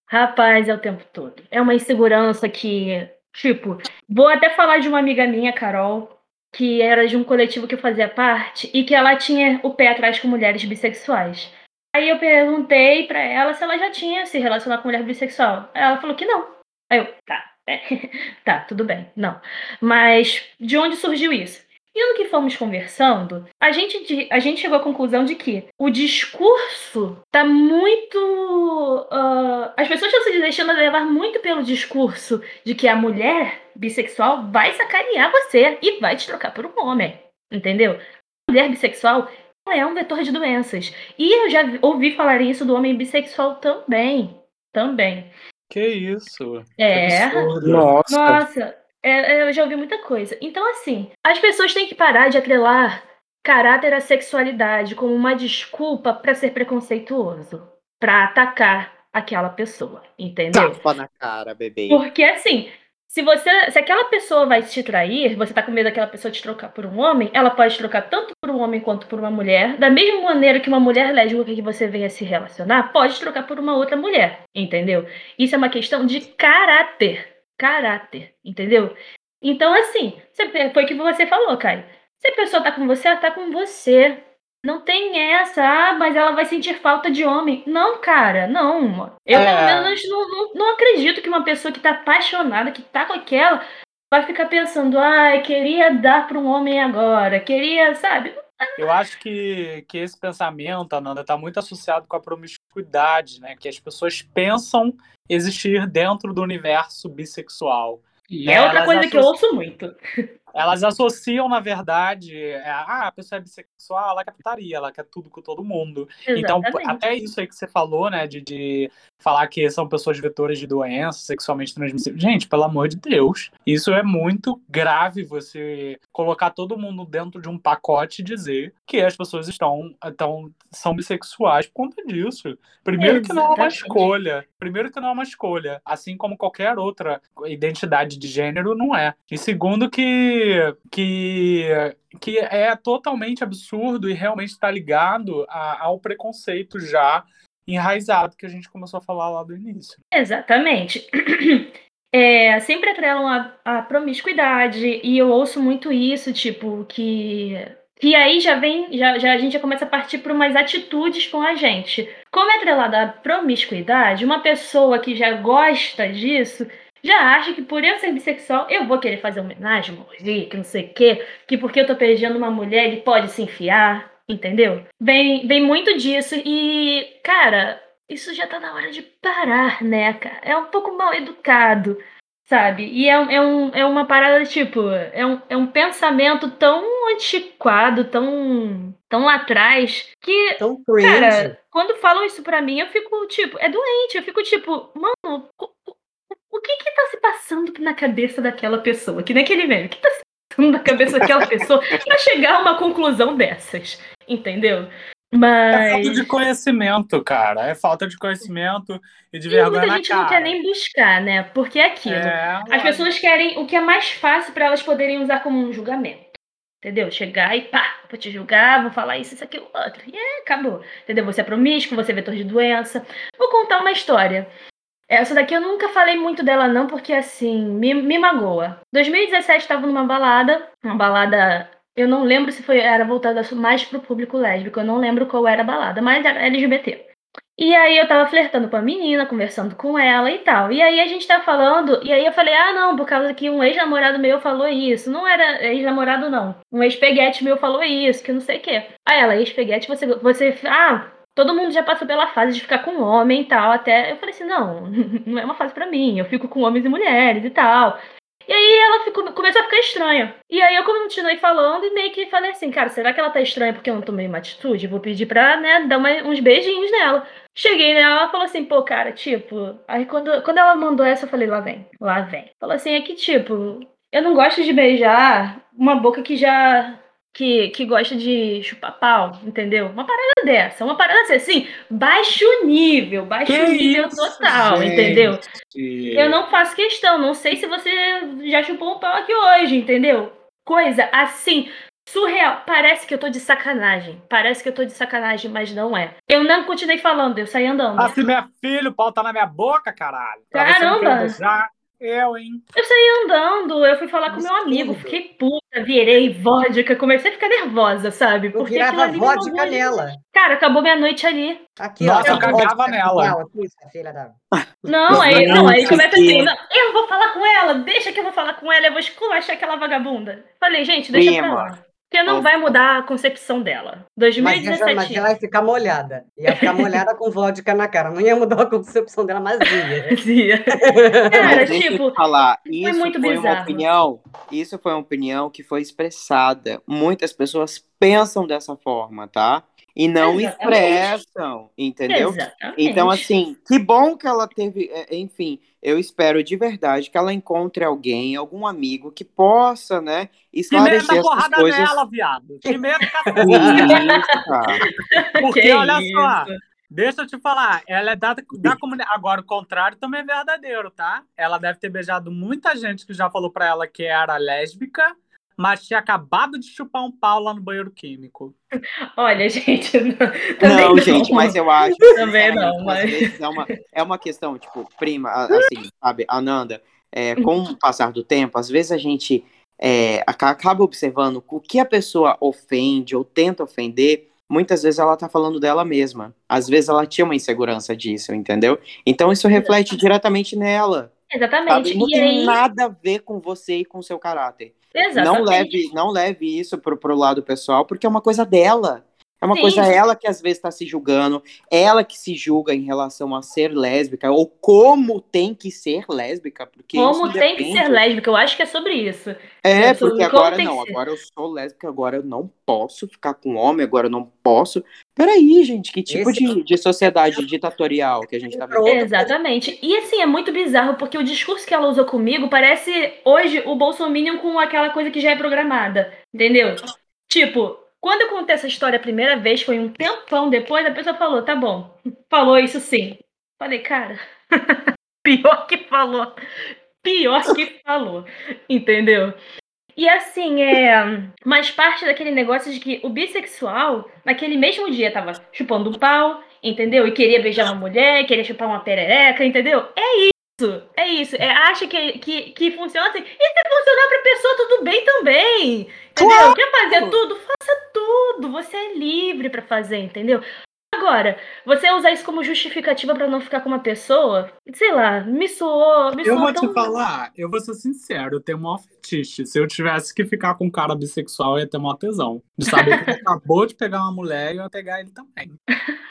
Rapaz, é o tempo todo. É uma insegurança que, tipo, vou até falar de uma amiga minha, Carol, que era de um coletivo que eu fazia parte e que ela tinha o pé atrás com mulheres bissexuais. Aí eu perguntei pra ela se ela já tinha se relacionado com mulher bissexual. Ela falou que não. Aí eu, tá, é, [LAUGHS] tá, tudo bem, não. Mas de onde surgiu isso? E no que fomos conversando, a gente, a gente chegou à conclusão de que o discurso tá muito. ah, as pessoas estão se deixando levar muito pelo discurso de que a mulher bissexual vai sacanear você e vai te trocar por um homem. Entendeu? A mulher bissexual ela é um vetor de doenças. E eu já vi- ouvi falar isso do homem bissexual também. Também. que isso? É. Que. Nossa, Nossa, é- é, eu já ouvi muita coisa. Então, assim, as pessoas têm que parar de atrelar caráter à sexualidade como uma desculpa pra ser preconceituoso, Pra atacar aquela pessoa, entendeu? tapa na cara, bebê. Porque assim, se você, se aquela pessoa vai te trair, você tá com medo daquela pessoa te trocar por um homem, ela pode trocar tanto por um homem quanto por uma mulher, da mesma maneira que uma mulher lésbica que você venha se relacionar pode trocar por uma outra mulher, entendeu? Isso é uma questão de caráter, caráter, entendeu? Então assim, foi o que você falou, Kai. Se a pessoa tá com você, ela tá com você. Não tem essa, ah, mas ela vai sentir falta de homem. Não, cara, não. Eu, É. pelo menos, não, não, não acredito que uma pessoa que tá apaixonada, que tá com aquela, vai ficar pensando, ai, queria dar pra um homem agora, queria, sabe? Eu acho que, que esse pensamento, Ananda, está muito associado com a promiscuidade, né? Que as pessoas pensam existir dentro do universo bissexual. E É, é outra coisa que eu associam- ouço muito. Elas associam, na verdade, é, ah, a pessoa é bissexual, ela quer putaria, ela quer tudo com todo mundo. Então, Exatamente. até isso aí que você falou, né, de, de falar que são pessoas vetores de doenças sexualmente transmissíveis. Gente, pelo amor de Deus, isso é muito grave você colocar todo mundo dentro de um pacote e dizer que as pessoas estão, estão são bissexuais por conta disso. Primeiro que não é uma escolha. Primeiro que não é uma escolha. Assim como qualquer outra identidade de gênero não é. E segundo que que que é totalmente absurdo e realmente está ligado a- ao preconceito já enraizado que a gente começou a falar lá do início. Exatamente. [CLEARS THROAT] É, sempre atrelam a, a promiscuidade, e eu ouço muito isso, tipo, que. Que aí já vem, já, já a gente já começa a partir para umas atitudes com a gente. Como é atrelada à promiscuidade, uma pessoa que já gosta disso já acha que por eu ser bissexual eu vou querer fazer homenagem, morrer, que não sei o quê, que porque eu tô beijando uma mulher ele pode se enfiar, entendeu? Vem, vem muito disso e, cara, isso já tá na hora de parar, né, cara? É um pouco mal educado, sabe? E é, é, um, é uma parada, tipo, é um, é um pensamento tão antiquado, tão, tão lá atrás, que, Tão cara, quando falam isso pra mim, eu fico, tipo, é doente, eu fico, tipo, mano, o, o- o que que tá se passando na cabeça daquela pessoa? Que nem aquele meme, o que tá se passando na cabeça daquela [LAUGHS] pessoa pra chegar a uma conclusão dessas, entendeu? É Mas... falta de conhecimento, cara. É falta de conhecimento e de E vergonha muita gente cara. não quer nem buscar, né? Porque é aquilo. É, As pessoas querem o que é mais fácil para elas poderem usar como um julgamento. Entendeu? Chegar e pá, vou te julgar, vou falar isso, isso, aquilo, outro. E é, acabou. Entendeu? Você é promíscuo, você é vetor de doença. Vou contar uma história. Essa daqui eu nunca falei muito dela, não, porque assim, me, me magoa. 2017 estava numa balada, uma balada. Eu não lembro se foi era voltada mais pro público lésbico, eu não lembro qual era a balada, mas era LGBT. E aí eu tava flertando com a menina, conversando com ela e tal. E aí a gente tava falando, e aí eu falei, ah, não, por causa que um ex-namorado meu falou isso. Não era ex-namorado, não. Um ex-peguete meu falou isso, que não sei o quê. Aí ela, ex-peguete, você, você. Ah, todo mundo já passou pela fase de ficar com homem e tal. Até eu falei assim: não, [LAUGHS] não é uma fase pra mim. Eu fico com homens e mulheres e tal. E aí ela ficou, começou a ficar estranha. E aí eu continuei falando e meio que falei assim, cara, será que ela tá estranha porque eu não tomei uma atitude? Vou pedir pra, né, dar uma- uns beijinhos nela. Cheguei nela, ela falou assim, pô, cara, tipo. Aí quando, quando ela mandou essa, eu falei, lá vem, lá vem. Falou assim, é que, tipo, eu não gosto de beijar uma boca que já. Que, que gosta de chupar pau, entendeu? Uma parada dessa, uma parada assim, baixo nível, baixo Que nível isso, total, gente? entendeu? Eu não faço questão, não sei se você já chupou um pau aqui hoje, entendeu? Coisa assim, surreal. Parece que eu tô de sacanagem. Parece que eu tô de sacanagem, mas não é. Eu não continuei falando, eu saí andando. Ah, se minha filha, o pau tá na minha boca, caralho. Pra você Caramba! beijar, eu, hein? Eu saí andando, eu fui falar com meu amigo, fiquei puta, virei vodka, comecei a ficar nervosa, sabe? Eu Porque aquilo virava vodka nela. Cara, acabou minha noite ali. Aqui, Nossa, ó. eu cagava nela. Não, aí, não, aí começa assim, não, eu vou falar com ela, deixa que eu vou falar com ela, eu vou esculachar aquela vagabunda. Falei, gente, deixa pra Prima. lá. Porque não vai mudar a concepção dela. Mas, 2017. essa- mas ela ia ficar molhada. Ia ficar molhada com vodka na cara. Não ia mudar a concepção dela. Mas [LAUGHS] [LAUGHS] Cara, deixa eu tipo, falar, isso muito foi uma bizarro. opinião, isso foi uma opinião que foi expressada. Muitas pessoas pensam dessa forma, tá? E não Exatamente. expressam, entendeu? exatamente. Então, assim, que bom que ela teve. é, Enfim, eu espero de verdade que ela encontre alguém, algum amigo que possa, né, Que esclarecer meta a essas porrada coisas. nela, viado. Que meta [LAUGHS] Isso, cara. Porque Que olha isso. só, deixa eu te falar, ela é da, da comunidade. Agora, o contrário também é verdadeiro, tá? Ela deve ter beijado muita gente que já falou pra ela que era lésbica, mas tinha acabado de chupar um pau lá no banheiro químico. [LAUGHS] Olha, gente. Não, também Não, gente, mas eu acho. Também não, sinceramente, mas- é uma, é uma questão, tipo, prima, assim, sabe, Ananda, é, com o passar do tempo, às vezes a gente é, aca- acaba observando o que a pessoa ofende ou tenta ofender, muitas vezes ela tá falando dela mesma. Às vezes ela tinha uma insegurança disso, entendeu? Então isso reflete diretamente nela. Exatamente. Sabe? Não e tem aí, nada a ver com você e com o seu caráter. Exatamente. Não leve, não leve isso pro, pro lado pessoal, porque é uma coisa dela. É uma Sim. coisa ela que às vezes está se julgando, ela que se julga em relação a ser lésbica, ou como tem que ser lésbica, porque Como isso tem que ser lésbica, eu acho que é sobre isso. É, É porque agora não, agora eu sou lésbica, agora eu não posso ficar com homem, agora eu não posso. Peraí, gente, que tipo Esse- de, de sociedade ditatorial que a gente tá vivendo? Exatamente. E assim, é muito bizarro, porque o discurso que ela usou comigo parece hoje o Bolsominion com aquela coisa que já é programada. Entendeu? Tipo, quando eu contei essa história a primeira vez, foi um tempão depois, a pessoa falou, tá bom, falou isso sim. Falei, cara, [LAUGHS] pior que falou. Pior que falou. Entendeu? E assim, é. Mas parte daquele negócio de que o bissexual, naquele mesmo dia, tava chupando um pau, entendeu? E queria beijar uma mulher, queria chupar uma perereca, entendeu? É isso. É isso. É, acha que, que, que funciona assim. E se funcionar pra pessoa, tudo bem também. Entendeu? Quer fazer tudo? Faça tudo. Você é livre pra fazer, entendeu? Agora, você usar isso como justificativa pra não ficar com uma pessoa, sei lá, me soou. Me Eu soou vou tão... te falar, eu vou ser sincero, eu tenho maior fetiche. Se eu tivesse que ficar com um cara bissexual, eu ia ter maior tesão. De saber que ele [LAUGHS] acabou de pegar uma mulher e eu ia pegar ele também.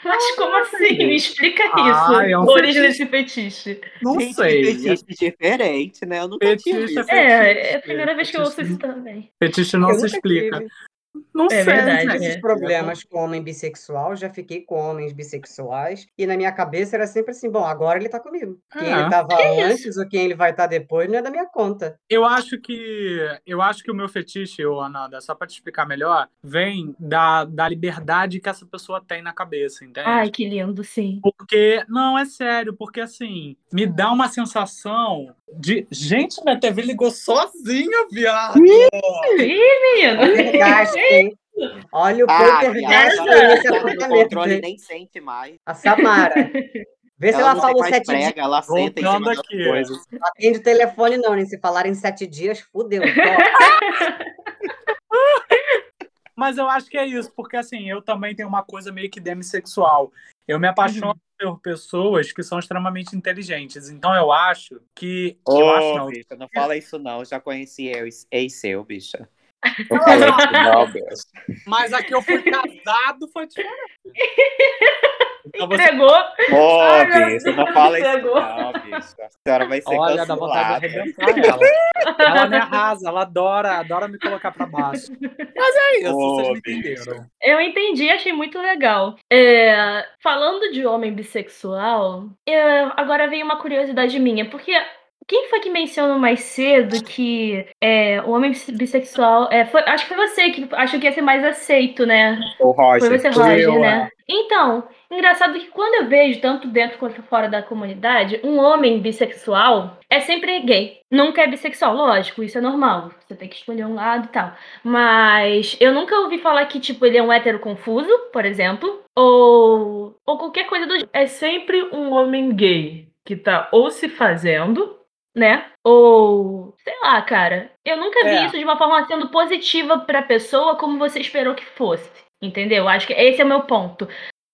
Mas como assim? Me explica Ah, isso. é um origem fetiche. desse fetiche. Não Gente, sei. fetiche diferente, né? Eu nunca Fetiche é É, é a primeira vez que eu ouço isso também. Fetiche não Eu se explica. tive Não sei, verdade, gente. esses é. problemas com homem bissexual, já fiquei com homens bissexuais, e na minha cabeça era sempre assim, bom, agora ele tá comigo. Quem É. ele tava Que isso? antes ou quem ele vai estar depois não é da minha conta. Eu acho que eu acho que o meu fetiche, ô Ananda, só pra te explicar melhor, vem da, da liberdade que essa pessoa tem na cabeça, entende? Ai, que lindo, sim. Porque, não, é sério, porque assim, me dá uma sensação de. Gente, minha TV ligou sozinha, viado! Ih, menino. Hein? Olha o Ah, tá no apartamento, controle hein? nem sente mais. A Samara. Vê se ela, falou sete dias. prega, ela senta em cima Voltando das aqui. coisas. Não atende o telefone, não, nem se falar em sete dias, fudeu. [LAUGHS] Mas eu acho que é isso, porque assim, eu também tenho uma coisa meio que demissexual. Eu me apaixono por pessoas que são extremamente inteligentes. Então eu acho que. eu acho não. bicha, não fala isso não. Já conheci eu, ex seu, bicha. Mas aqui eu fui casado, foi diferente. [LAUGHS] Então você- Entregou. Ô, Ai, bicho, não fala isso não, bicho. A senhora vai ser Olha, dá vontade de arrebentar ela. Ela me arrasa, ela adora, adora me colocar pra baixo. Mas é isso, Ô, vocês me entenderam. Eu entendi, achei muito legal. É, falando de homem bissexual, eu- agora veio uma curiosidade minha, porque quem foi que mencionou mais cedo que é, o homem bis- bissexual. É, foi- acho que foi você que achou que ia ser mais aceito, né? O Foi Roger. você, Fui Roger, eu, né? Então, engraçado que quando eu vejo, tanto dentro quanto fora da comunidade, um homem bissexual é sempre gay. Nunca é bissexual, lógico, isso é normal. Você tem que escolher um lado e tal. Mas eu nunca ouvi falar que, tipo, ele é um hétero confuso, por exemplo. Ou, ou qualquer coisa do É sempre um homem gay que tá ou se fazendo, né? Ou, sei lá, cara. Eu nunca vi É. isso de uma forma sendo positiva pra pessoa como você esperou que fosse. Entendeu? Acho que esse é o meu ponto.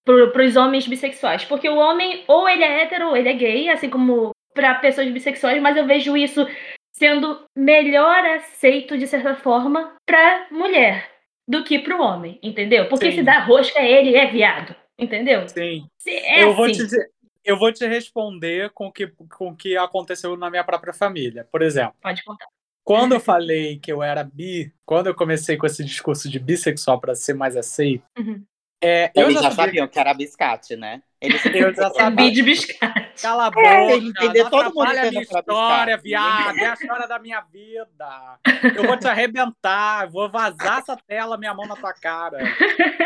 Pro, pros homens bissexuais. Porque o homem, ou ele é hétero, ou ele é gay, assim como pra pessoas bissexuais, mas eu vejo isso sendo melhor aceito, de certa forma, pra mulher do que pro homem, entendeu? Porque Sim. se dá rosca, ele é viado, entendeu? Sim. É eu, vou assim. te, dizer- eu vou te responder com o que, com o que aconteceu na minha própria família. Por exemplo, Pode contar. quando eu [LAUGHS] falei que eu era bi, quando eu comecei com esse discurso de bissexual para ser mais aceito, Uhum. é, eu Eles já já sabia. sabiam que era biscate, né? Eles Eu já sabia. De biscate. Cala a boca, É, entender, não todo mundo a minha história, viado, é a história da minha vida. Eu vou te arrebentar, eu vou vazar essa tela, minha mão na tua cara.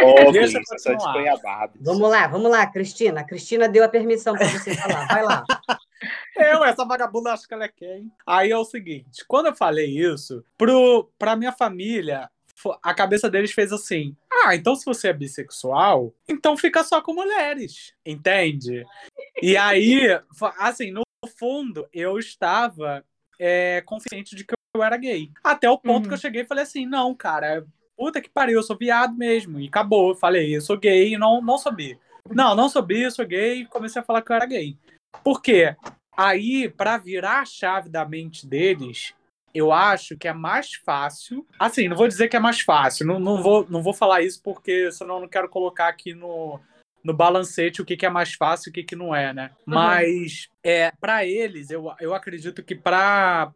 Ô, Deixa eu continuar. Vamos lá, vamos lá, Cristina. A Cristina deu a permissão para você falar. Vai lá. Eu, essa vagabunda, acho que ela é quem? Aí é o seguinte, quando eu falei isso, pro, pra minha família, a cabeça deles fez assim, ah, então se você é bissexual, então fica só com mulheres, entende? E aí, assim, no fundo, eu estava é, consciente de que eu era gay. Até o ponto Uhum. que eu cheguei e falei assim, não, cara, puta que pariu, eu sou viado mesmo. E acabou, eu falei, eu sou gay não, não sou bi. Não, não sou bi, eu sou gay e comecei a falar que eu era gay. Por quê? Aí, pra virar a chave da mente deles, eu acho que é mais fácil. Assim, não vou dizer que é mais fácil, não, não, vou, não vou falar isso porque senão eu não quero colocar aqui no, no balancete o que, que é mais fácil e o que, que não é, né? Mas é, para eles, eu, eu acredito que para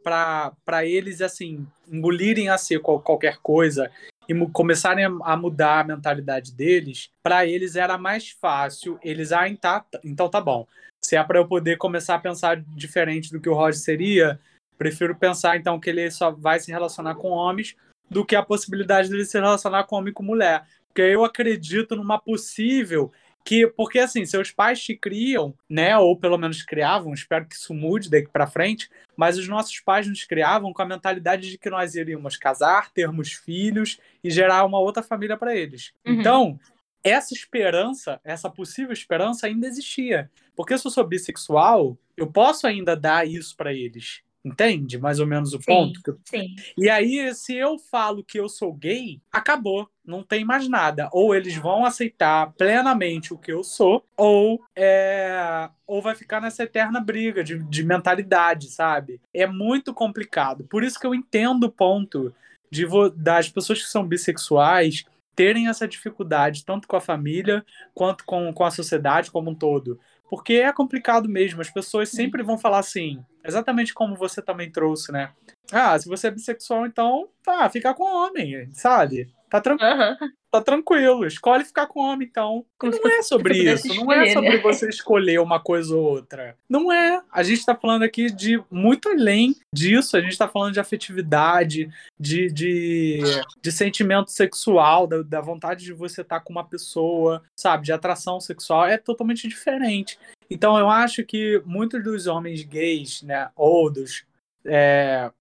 eles, assim, engolirem a seco qualquer coisa e começarem a, mudar a mentalidade deles, para eles era mais fácil. Eles, ah, tá, então tá bom. Se é para eu poder começar a pensar diferente do que o Roger seria, prefiro pensar então que ele só vai se relacionar com homens do que a possibilidade dele se relacionar com homem e com mulher. Porque eu acredito numa possível que, porque assim, seus pais te criam, né, ou pelo menos criavam, espero que isso mude daqui para frente, mas os nossos pais nos criavam com a mentalidade de que nós iríamos casar, termos filhos e gerar uma outra família para eles. Uhum. Então, essa esperança, essa possível esperança ainda existia. Porque se eu sou bissexual, eu posso ainda dar isso para eles. Entende? Mais ou menos o Sim. ponto. Sim. e aí, se eu falo que eu sou gay, acabou. Não tem mais nada. Ou eles vão aceitar plenamente o que eu sou, ou, é, ou vai ficar nessa eterna briga de, de mentalidade, sabe? É muito complicado. Por isso que eu entendo o ponto de das pessoas que são bissexuais terem essa dificuldade, tanto com a família quanto com, com a sociedade como um todo. Porque é complicado mesmo. As pessoas sempre vão falar assim, exatamente como você também trouxe, né? Ah, se você é bissexual, então, tá, fica com homem, sabe? Tá, tran Aham. tá tranquilo, escolhe ficar com homem, então. Como não é sobre isso, não é sobre né? você escolher uma coisa ou outra. Não é. A gente tá falando aqui de muito além disso, a gente tá falando de afetividade, de, de, de sentimento sexual, da, da vontade de você estar com uma pessoa, sabe? De atração sexual, é totalmente diferente. Então eu acho que muitos dos homens gays, né, ou dos é,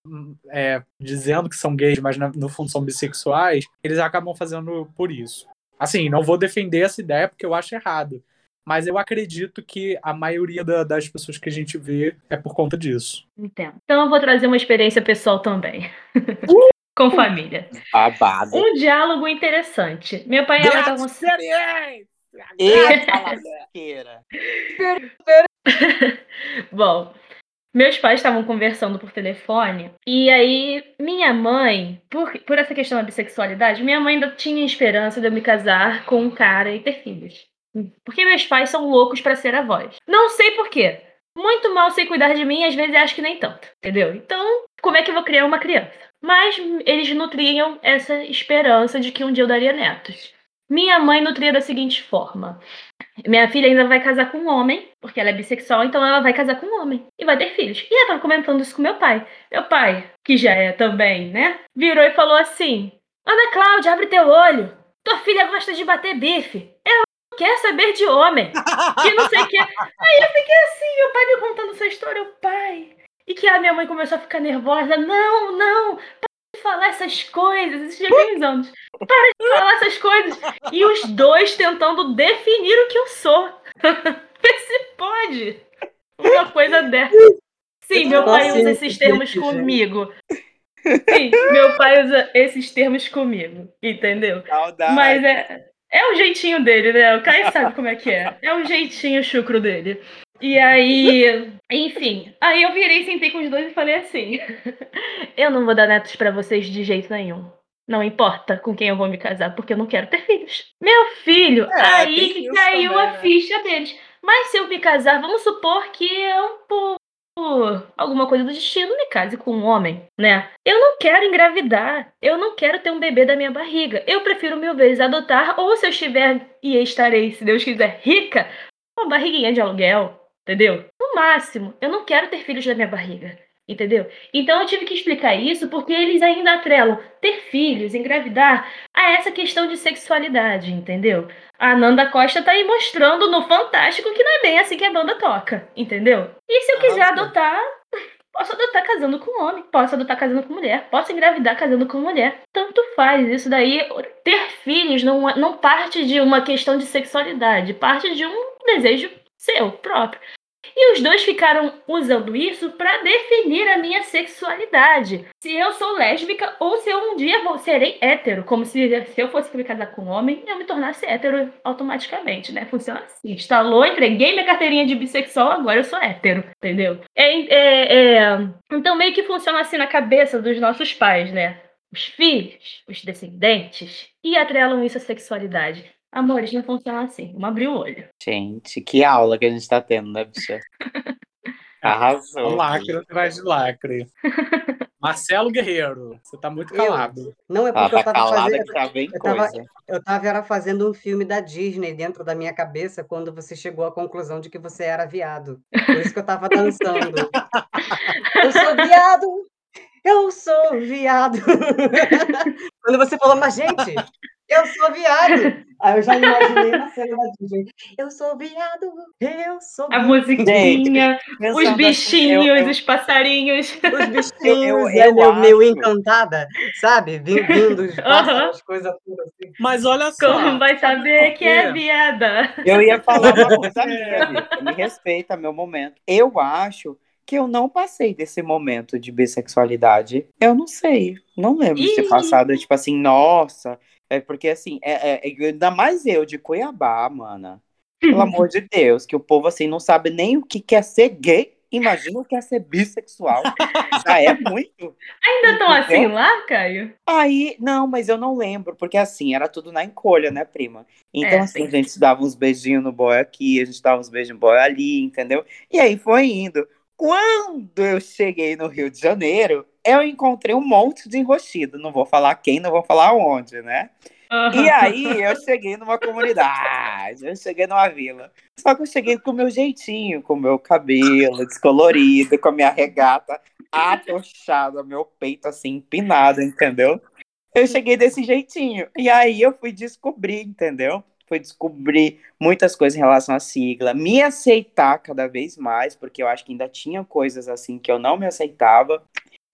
é, dizendo que são gays, mas na- no fundo são bissexuais, eles acabam fazendo por isso. Assim, não vou defender essa ideia porque eu acho errado. Mas eu acredito que a maioria da- das pessoas que a gente vê é por conta disso. Entendo. Então eu vou trazer uma experiência pessoal também. [LAUGHS] Com família. Babado. Um diálogo interessante. Meu pai e ela estavam. experiência! Eita, [LAUGHS] lasqueira. [LAUGHS] Bom, meus pais estavam conversando por telefone e aí minha mãe, por, por essa questão da bissexualidade, minha mãe ainda tinha esperança de eu me casar com um cara e ter filhos. Porque meus pais são loucos pra ser avós. Não sei por quê. Muito mal sei cuidar de mim, às vezes acho que nem tanto, entendeu? Então, como é que eu vou criar uma criança? Mas eles nutriam essa esperança de que um dia eu daria netos. Minha mãe nutria da seguinte forma: minha filha ainda vai casar com um homem, porque ela é bissexual, então ela vai casar com um homem e vai ter filhos. E ela tava comentando isso com meu pai. Meu pai, que já é também, né? Virou e falou assim: Ana Cláudia, abre teu olho. Tua filha gosta de bater bife. Ela não quer saber de homem. Que não sei o que. Aí eu fiquei assim, meu pai me contando essa história, o pai. E que a minha mãe começou a ficar nervosa. Não, não, falar essas coisas. Uns anos. Para de falar essas coisas. E os dois tentando definir o que eu sou. [LAUGHS] Vê se pode. Uma coisa dessa. Sim, meu pai usa esses termos comigo. Sim, meu pai usa esses termos comigo, entendeu? Saudade. Mas é, é o jeitinho dele, né? O Caio sabe como é que é. É o jeitinho chucro dele. E aí, enfim, aí eu virei, sentei com os dois e falei assim: [LAUGHS] eu não vou dar netos pra vocês de jeito nenhum. Não importa com quem eu vou me casar, porque eu não quero ter filhos. Meu filho, É, aí que caiu também, a né? ficha deles. Mas se eu me casar, vamos supor que eu, por alguma coisa do destino, me case com um homem, né? Eu não quero engravidar. Eu não quero ter um bebê da minha barriga. Eu prefiro mil vezes adotar, ou se eu estiver e estarei, se Deus quiser, rica, uma barriguinha de aluguel, entendeu? No máximo, eu não quero ter filhos da minha barriga. Entendeu? Então eu tive que explicar isso porque eles ainda atrelam ter filhos, engravidar, a essa questão de sexualidade, entendeu? A Nanda Costa tá aí mostrando no Fantástico que não é bem assim que a banda toca, entendeu? E se eu quiser adotar, posso adotar casando com homem, posso adotar casando com mulher, posso engravidar casando com mulher. Tanto faz. Isso daí, ter filhos não, é- não parte de uma questão de sexualidade, parte de um desejo seu próprio. E os dois ficaram usando isso para definir a minha sexualidade. Se eu sou lésbica ou se eu um dia vou serei hétero, como se, se eu fosse me casar com um homem, eu me tornasse hétero automaticamente, né? Funciona assim. Instalou, entreguei minha carteirinha de bissexual, agora eu sou hétero, entendeu? É, é, é... Então meio que funciona assim na cabeça dos nossos pais, né? Os filhos, os descendentes, e atrelam isso à sexualidade. Amores, não funciona assim. Vamos abrir o olho. Gente, que aula que a gente tá tendo, né, bicha? [LAUGHS] Arrasou. Um lacre atrás de lacre. [LAUGHS] Marcelo Guerreiro, você tá muito Eu? calado. Não é porque eu tá tava calada fazendo. que tá bem eu tava- coisa. Eu tava era fazendo um filme da Disney dentro da minha cabeça quando você chegou à conclusão de que você era viado. Por isso que eu tava [LAUGHS] dançando. Eu sou viado! Eu sou viado! Quando você falou, mas gente, eu sou viado! [LAUGHS] Aí eu já imaginei na cena da Disney. Eu sou viado! Eu sou A viado! musiquinha, os Pensando assim, bichinhos, eu- eu- os passarinhos. Os [LAUGHS] bichinhos, eu- é eu meu, meu acho- encantada, sabe? [LAUGHS] Vindo os Aham. pássaros, coisa toda assim. Mas olha só. Como vai sabe saber que é viada? Eu ia falar uma coisa minha, Vitor. Me respeita meu momento. Eu acho que eu não passei desse momento de bissexualidade. Eu não sei. Não lembro de ter Ih. passado, tipo assim, nossa. É porque assim, é, é- é- ainda mais eu de Cuiabá, mana. Pelo amor de Deus, que o povo assim não sabe nem o que quer ser gay. Imagina o que é ser bissexual. Já é muito. Ainda estão assim lá, Caio? Aí, não, mas eu não lembro, porque assim, era tudo na encolha, né, prima? Então, É, assim, a gente dava uns beijinhos no boy aqui, a gente dava uns beijos no boy ali, entendeu? E aí foi indo. Quando eu cheguei no Rio de Janeiro, eu encontrei um monte de enrostido. Não vou falar quem, não vou falar onde, né? E aí eu cheguei numa comunidade, eu cheguei numa vila. Só que eu cheguei com o meu jeitinho, com o meu cabelo descolorido, com a minha regata atochada, meu peito assim empinado, entendeu? Eu cheguei desse jeitinho. E aí eu fui descobrir, entendeu? Fui descobrir muitas coisas em relação à sigla, me aceitar cada vez mais, porque eu acho que ainda tinha coisas assim que eu não me aceitava.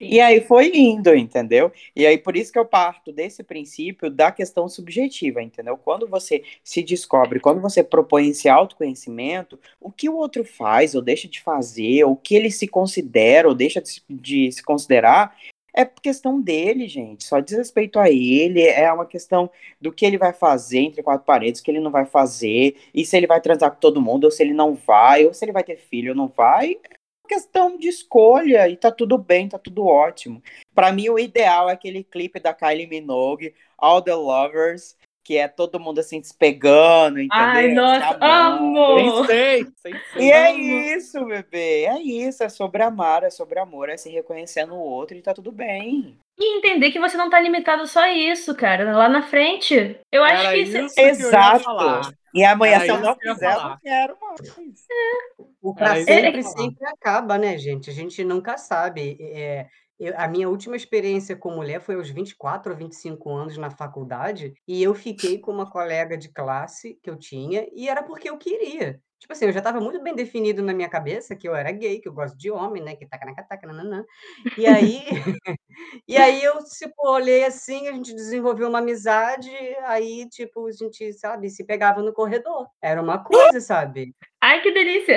E aí foi indo, entendeu? E aí por isso que eu parto desse princípio da questão subjetiva, entendeu? Quando você se descobre, quando você propõe esse autoconhecimento, o que o outro faz ou deixa de fazer, o que ele se considera ou deixa de, de se considerar, é questão dele, gente. Só diz respeito a ele, é uma questão do que ele vai fazer entre quatro paredes, o que ele não vai fazer, e se ele vai transar com todo mundo, ou se ele não vai, ou se ele vai ter filho ou não vai, questão de escolha e tá tudo bem, tá tudo ótimo. Pra mim, o ideal é aquele clipe da Kylie Minogue, All the Lovers, que é todo mundo assim se pegando, entendeu? Ai, nossa, amando. amo! Sei, sei, sei. E é isso, bebê. É isso. É sobre amar, é sobre amor, é se reconhecer no outro e tá tudo bem. E entender que você não tá limitado só a isso, cara. Lá na frente, eu acho Era que isso isso... eu ia Exato. E amanhã, Era se eu isso não quiser, eu não quero mais. O pra isso sempre sempre acaba, né, gente? A gente nunca sabe. É, eu- a minha última experiência com mulher foi aos 24 ou 25 anos na faculdade, e eu fiquei com uma colega de classe que eu tinha, e era porque eu queria. Tipo assim, eu já estava muito bem definido na minha cabeça que eu era gay, que eu gosto de homem, né? Que taca na taca, nananã. E aí, [LAUGHS] e aí eu, tipo, olhei assim, a gente desenvolveu uma amizade, aí, tipo, a gente, sabe, se pegava no corredor. Era uma coisa, sabe? Ai, que delícia!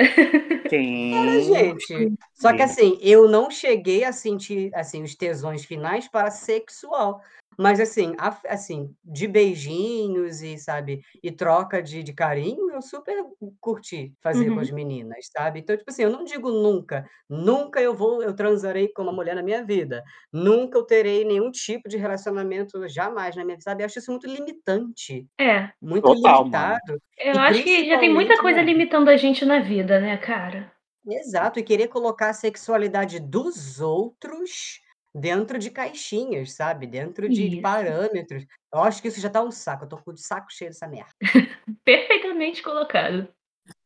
Era, gente. Só que assim, eu não cheguei a sentir assim os tesões finais para sexual. Mas assim, a- assim, de beijinhos e, sabe, e troca de, de carinho, eu super curti fazer com Uhum. as meninas, sabe? Então, tipo assim, eu não digo nunca, nunca eu vou, eu transarei com uma mulher na minha vida. Nunca eu terei nenhum tipo de relacionamento jamais na minha vida, sabe? Eu acho isso muito limitante, É, muito Total, limitado. eu E acho que já tem muita coisa né? limitando a gente na vida, né, cara? Exato, e querer colocar a sexualidade dos outros dentro de caixinhas, sabe? Dentro de, de Isso. parâmetros. Eu acho que isso já tá um saco. Eu tô com o saco cheio dessa merda. [LAUGHS] Perfeitamente colocado.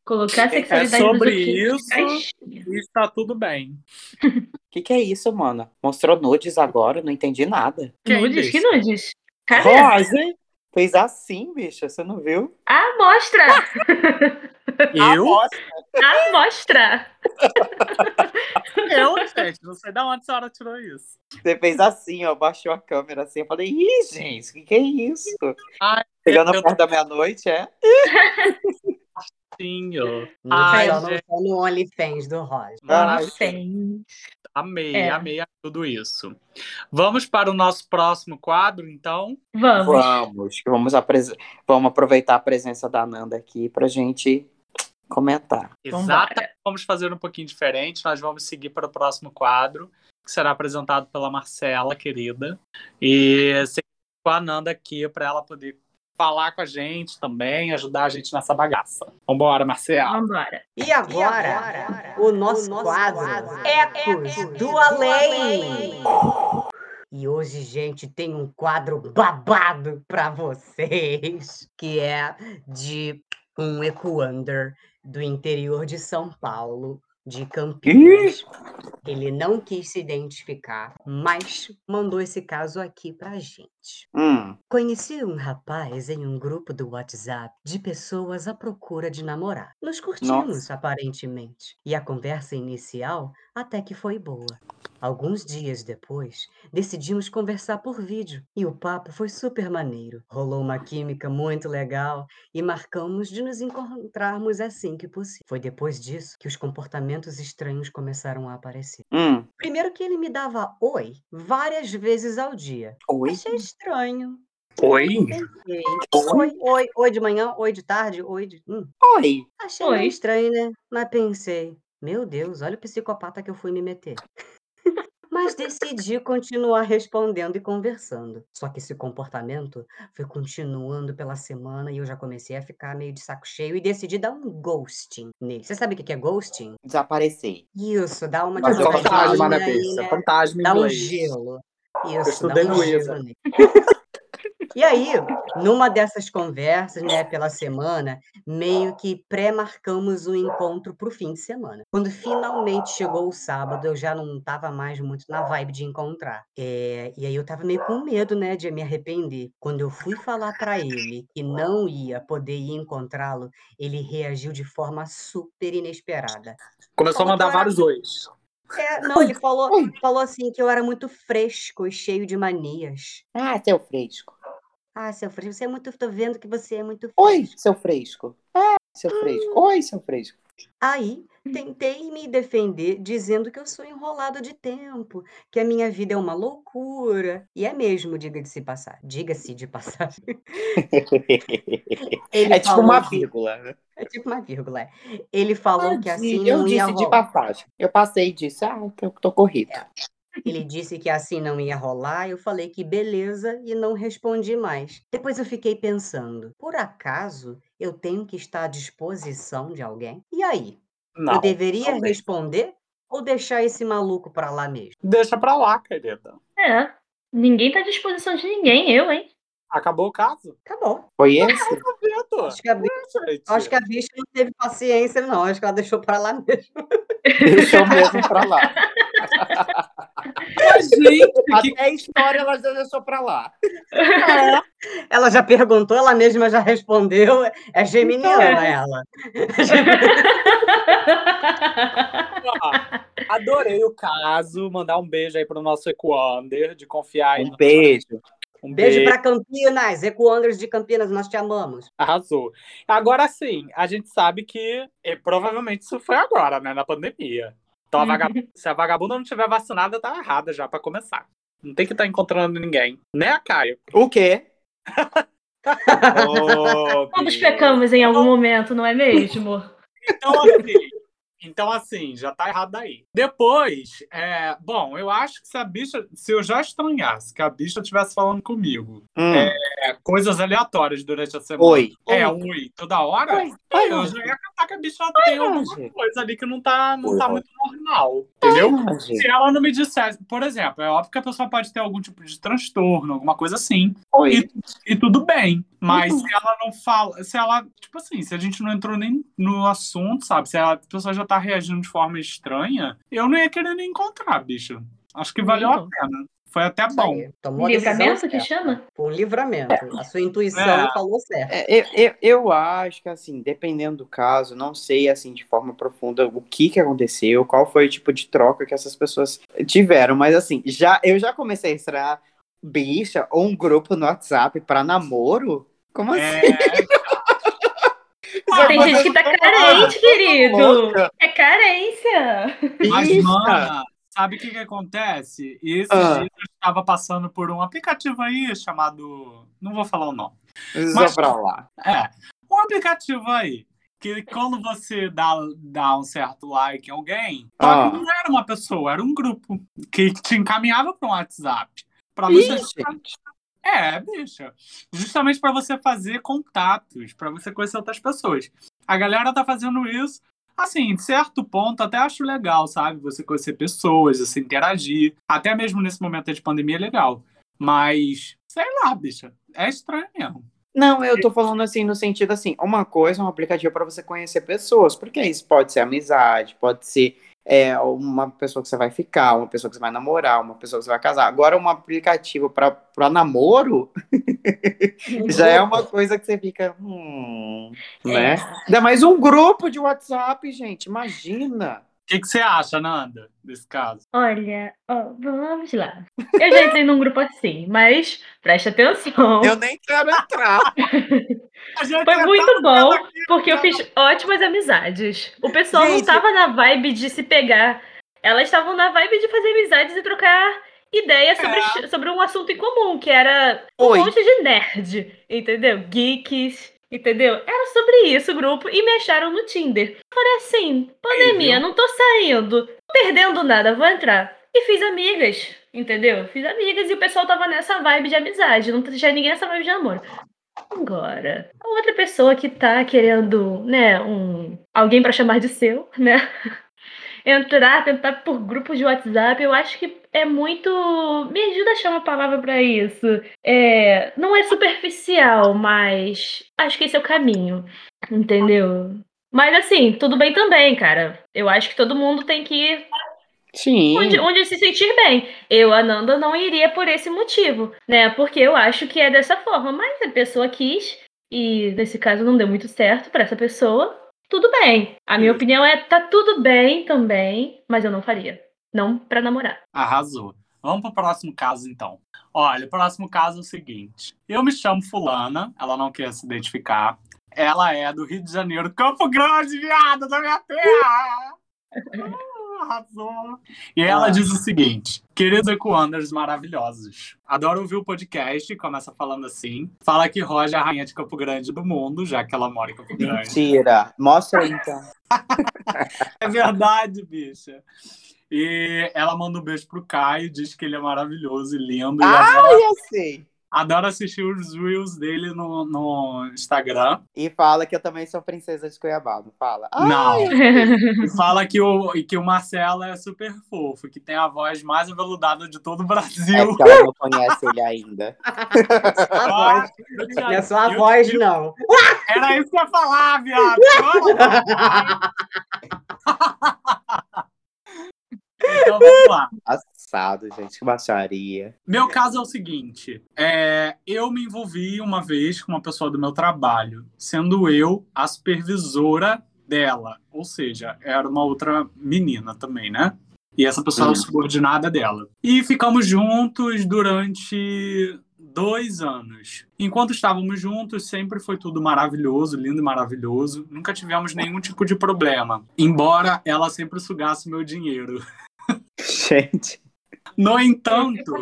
Colocar a É sexualidade dos sobre outros dentro de isso caixinha. e está tudo bem. O [LAUGHS] que, que é isso, mano? Mostrou nudes agora, não entendi nada. Quem Nudes? Que disse? nudes? Cadê? Rose fez assim, bicha, você não viu? A mostra! [LAUGHS] Eu? A mostra! Eu, gente, não sei de onde a senhora tirou isso. Você fez assim, ó, baixou a câmera assim. Eu falei, ih, gente, o que, que é isso? Ai, Chegando eu- perto da meia-noite, é? Sim, ó. No, Ai, só, no, gente, só no OnlyFans do Rosa. Ai, Sim. amei, É. amei tudo isso. Vamos para o nosso próximo quadro, então? Vamos. Vamos, vamos, apres- vamos aproveitar a presença da Nanda aqui pra gente comentar. Vambora. Exato. Vamos fazer um pouquinho diferente. Nós vamos seguir para o próximo quadro, que será apresentado pela Marcela, querida. E com a Nanda aqui para ela poder falar com a gente também, ajudar a gente nessa bagaça. Vambora, Marcela. Vambora. E agora, o nosso, quadro, Ecos do Além. E hoje, gente, tem um quadro babado para vocês, que é de um Ecoander do interior de São Paulo, de Campinas. Ele não quis se identificar, mas mandou esse caso aqui pra gente. Hum, Conheci um rapaz em um grupo do WhatsApp de pessoas à procura de namorar. Nos curtimos, aparentemente, e a conversa inicial até que foi boa. Alguns dias depois, decidimos conversar por vídeo e o papo foi super maneiro. Rolou uma química muito legal e marcamos de nos encontrarmos assim que possível. Foi depois disso que os comportamentos estranhos começaram a aparecer. hum. Primeiro que ele me dava oi várias vezes ao dia. Oi? Achei estranho. Oi? Pensei. Oi, oi, oi de manhã, oi de tarde, oi de. Hum. Oi. Achei Oi. estranho, né? Mas pensei, meu Deus, olha o psicopata que eu fui me meter. Mas decidi continuar respondendo e conversando. Só que esse comportamento foi continuando pela semana e eu já comecei a ficar meio de saco cheio e decidi dar um ghosting nele. Você sabe o que que é ghosting? Desaparecer. Isso, dá uma Mas fantasma, né, aí, bicha? né? Fantasma em Dá um inglês. gelo. Eu Isso, dá estudei um no gelo ISA. nele. E aí, numa dessas conversas, né, pela semana, meio que pré-marcamos um encontro pro fim de semana. Quando finalmente chegou o sábado, eu já não tava mais muito na vibe de encontrar. É, e aí eu tava meio com medo, né, de me arrepender. Quando eu fui falar pra ele que não ia poder ir encontrá-lo, ele reagiu de forma super inesperada. Começou a mandar era vários ois. é, não, ele falou, falou assim que eu era muito fresco e cheio de manias. Ah, seu fresco. Ah, seu fresco, você é muito. Tô vendo que você é muito Oi, fresco. seu fresco. Ah, seu fresco. Oi, seu fresco. Aí tentei me defender dizendo que eu sou enrolado de tempo, que a minha vida é uma loucura. E é mesmo, diga-se de passar. Diga-se de passagem. [LAUGHS] Ele é tipo uma vírgula, né? É tipo uma vírgula. é. Ele falou que assim eu disse de rolar. passagem. Eu passei e disse, ah, eu tô corrido. Ele disse que assim não ia rolar, eu falei que beleza e não respondi mais. Depois eu fiquei pensando, por acaso eu tenho que estar à disposição de alguém? E aí? Não, eu deveria deixa. responder ou deixar esse maluco pra lá mesmo? Deixa pra lá, querida. É. Ninguém tá à disposição de ninguém, eu, hein? Acabou o caso? Acabou. Foi esse? Acho que a, bi- acho que a bicha não teve paciência, não. Acho que ela deixou pra lá mesmo. Deixou mesmo pra lá. [LAUGHS] Gente, que Até a história ela já deixou pra lá. Ela já perguntou, ela mesma já respondeu. É geminiana ela. Adorei o caso. Mandar um beijo aí pro nosso Equander, de confiar aí. Um beijo. Um Beijo pra Campinas, Ecoanders de Campinas, nós te amamos. Arrasou. Agora sim, a gente sabe que eh, provavelmente isso foi agora, né? Na pandemia. Então, a Uhum. vagab- [LAUGHS] se a vagabunda não tiver vacinada, tá errada já pra começar. Não tem que estar encontrando ninguém. Né, Caio? O quê? Ô, [LAUGHS] Todos pecamos em algum momento, não é mesmo? Então, assim, então, assim, já tá errado aí. Depois, é, bom, eu acho que se a bicha, se eu já estranhasse que a bicha estivesse falando comigo Hum. é, coisas aleatórias durante a semana. Oi. É, oi, toda hora. Oi. Oi, eu já ia a bicha tem alguma Anjo. coisa ali que não tá, não tá Anjo. muito normal. Entendeu? Anjo. Se ela não me dissesse, por exemplo, é óbvio que a pessoa pode ter algum tipo de transtorno, alguma coisa assim. Oi. E tudo bem. Mas Uhum. se ela não fala, se ela, tipo assim, se a gente não entrou nem no assunto, sabe? Se a pessoa já tá reagindo de forma estranha, eu não ia querer nem encontrar, bicho. Acho que valeu a pena. Foi até bom. Tomou Livramento que chama? Foi um livramento. A sua intuição É. falou certo. É, eu, eu, eu acho que, assim, dependendo do caso, não sei, assim, de forma profunda o que que aconteceu, qual foi o tipo de troca que essas pessoas tiveram, mas, assim, já, eu já comecei a estranhar bicha ou um grupo no WhatsApp pra namoro? Como assim? É, Tem gente que tá carente, querido. É carência. mas, Bicha. Sabe o que que acontece? E esses Ah. dias eu estava passando por um aplicativo aí chamado. Não vou falar o nome. Só Mas- pra lá. É, um aplicativo aí. Que quando você dá, dá um certo like em alguém, Ah. não era uma pessoa, era um grupo que te encaminhava para um WhatsApp. Pra Ih, você. gente. É, bicha. Justamente para você fazer contatos, para você conhecer outras pessoas. A galera tá fazendo isso. Assim, de certo ponto, até acho legal, sabe? Você conhecer pessoas, você interagir. Até mesmo nesse momento de pandemia é legal. Mas, sei lá, bicha. É estranho mesmo. Não, eu tô falando assim, no sentido assim, uma coisa é um aplicativo pra você conhecer pessoas, porque isso pode ser amizade, pode ser é, uma pessoa que você vai ficar, uma pessoa que você vai namorar, uma pessoa que você vai casar. Agora, um aplicativo pra namoro [LAUGHS] já é uma coisa que você fica, hum, né? Ainda mais um grupo de WhatsApp, gente, imagina. O que, que você acha, Nanda, desse caso? Olha, ó, vamos lá. Eu já entrei num grupo assim, mas preste atenção. Eu nem quero entrar. [LAUGHS] Foi tá muito bom, aqui, porque eu fiz ótimas amizades. O pessoal não Gente. tava na vibe de se pegar. Elas estavam na vibe de fazer amizades e trocar ideias sobre, sobre um assunto em comum, que era um Oi. monte de nerd, entendeu? Geeks, entendeu? Era sobre isso o grupo e me acharam no Tinder. Falei assim, pandemia, não tô saindo, tô perdendo nada, vou entrar. E fiz amigas, entendeu? Fiz amigas e o pessoal tava nessa vibe de amizade, não tinha ninguém nessa vibe de amor. Agora, a outra pessoa que tá querendo, né, um alguém pra chamar de seu, né? [LAUGHS] Entrar, tentar por grupos de WhatsApp, eu acho que é muito. Me ajuda a achar uma palavra pra isso. É, não é superficial, mas acho que esse é o caminho, entendeu? Mas assim, tudo bem também, cara. Eu acho que todo mundo tem que ir Sim. onde, onde se sentir bem. Eu, Ananda, não iria por esse motivo, né? Porque eu acho que é dessa forma. Mas a pessoa quis, e nesse caso não deu muito certo pra essa pessoa. Tudo bem. A minha Isso. opinião é tá tudo bem também, mas eu não faria. Não pra namorar. Arrasou. Vamos pro próximo caso, então. Olha, o próximo caso é o seguinte. Eu me chamo Fulana, ela não quer se identificar. Ela é do Rio de Janeiro, Campo Grande, viada, da minha terra! [LAUGHS] Ah, Arrasou. E ela Ah. diz o seguinte: Queridos Ecoanders maravilhosos, adoro ouvir o podcast, começa falando assim. Fala que Roja é a rainha de Campo Grande do mundo, já que ela mora em Campo Grande. Mentira. Mostra então. [LAUGHS] É verdade, bicha. E ela manda um beijo pro Caio, diz que ele é maravilhoso e lindo. e Ah, adora, eu sei. Adora assistir os reels dele no, no Instagram. E fala que eu também sou princesa de Cuiabá, não fala? Ah, Não. eu. E fala que o, que o Marcelo é super fofo, que tem a voz mais aveludada de todo o É Brasil. porque ela não conhece ele ainda. [LAUGHS] A voz. Eu te- Não é só a eu voz, te- não. Era isso que eu ia falar, viado. [LAUGHS] então vamos lá. Assado, gente, que baixaria. Meu caso é o seguinte: é, eu me envolvi uma vez com uma pessoa do meu trabalho, sendo eu a supervisora dela. Ou seja, era uma outra menina também, né? E essa pessoa era Hum. subordinada dela. E ficamos juntos durante dois anos. Enquanto estávamos juntos, sempre foi tudo maravilhoso, lindo e maravilhoso. Nunca tivemos nenhum tipo de problema. Embora ela sempre sugasse meu dinheiro. Gente, No entanto,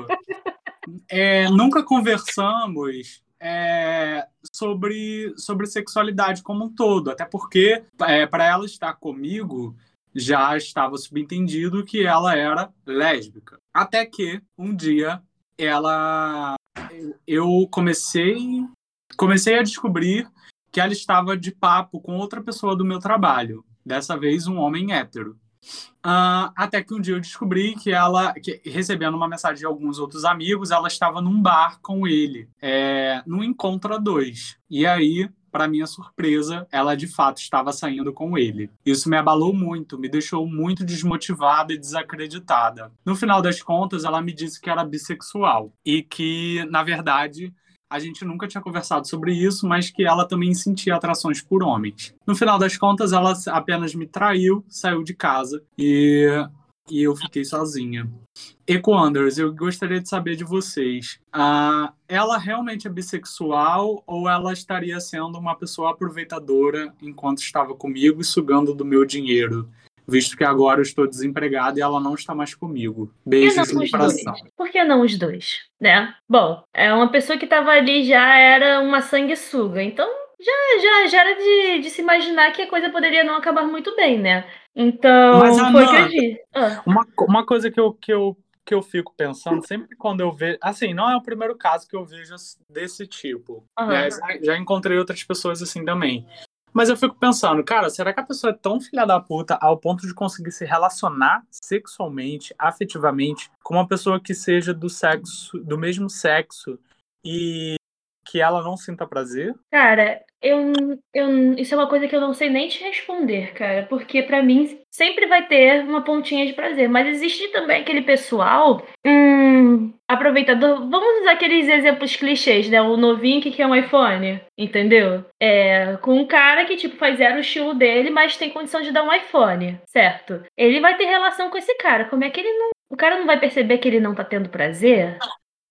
é, nunca conversamos é, sobre, sobre sexualidade como um todo. Até porque, para ela estar comigo, já estava subentendido que ela era lésbica. Até que, um dia, ela. Eu comecei, comecei a descobrir que ela estava de papo com outra pessoa do meu trabalho. Dessa vez, um homem hétero. Ah, até que um dia eu descobri que ela, que, recebendo uma mensagem de alguns outros amigos, ela estava num bar com ele, é, num encontro a dois. E aí, para minha surpresa, ela de fato estava saindo com ele. Isso me abalou muito, me deixou muito desmotivada e desacreditada. No final das contas, ela me disse que era bissexual e que, na verdade, a gente nunca tinha conversado sobre isso, mas que ela também sentia atrações por homens. No final das contas, ela apenas me traiu, saiu de casa e, e eu fiquei sozinha. Ecoanders, eu gostaria de saber de vocês. Ah, ela realmente é bissexual ou ela estaria sendo uma pessoa aproveitadora enquanto estava comigo e sugando do meu dinheiro? Visto que agora eu estou desempregada e ela não está mais comigo. Beijos no os dois? coração. Por que não os dois? Né? Bom, é uma pessoa que estava ali já era uma sanguessuga, então já, já, já era de, de se imaginar que a coisa poderia não acabar muito bem, né? Então, Mas, foi o que eu disse. Ah, Uma, uma coisa que eu, que, eu, que eu fico pensando, sempre quando eu vejo. Assim, não é o primeiro caso que eu vejo desse tipo. Aham. né? Já, já encontrei outras pessoas assim também. Mas eu fico pensando, cara, será que a pessoa é tão filha da puta ao ponto de conseguir se relacionar sexualmente, afetivamente, com uma pessoa que seja do sexo, do mesmo sexo e que ela não sinta prazer? Cara, eu, eu, isso é uma coisa que eu não sei nem te responder, cara, porque pra mim sempre vai ter uma pontinha de prazer, mas existe também aquele pessoal, hum, aproveitador, vamos usar aqueles exemplos clichês, né? O novinho que quer um iPhone, entendeu? É, com um cara que, tipo, faz zero estilo dele, mas tem condição de dar um iPhone, certo? Ele vai ter relação com esse cara, como é que ele não... O cara não vai perceber que ele não tá tendo prazer?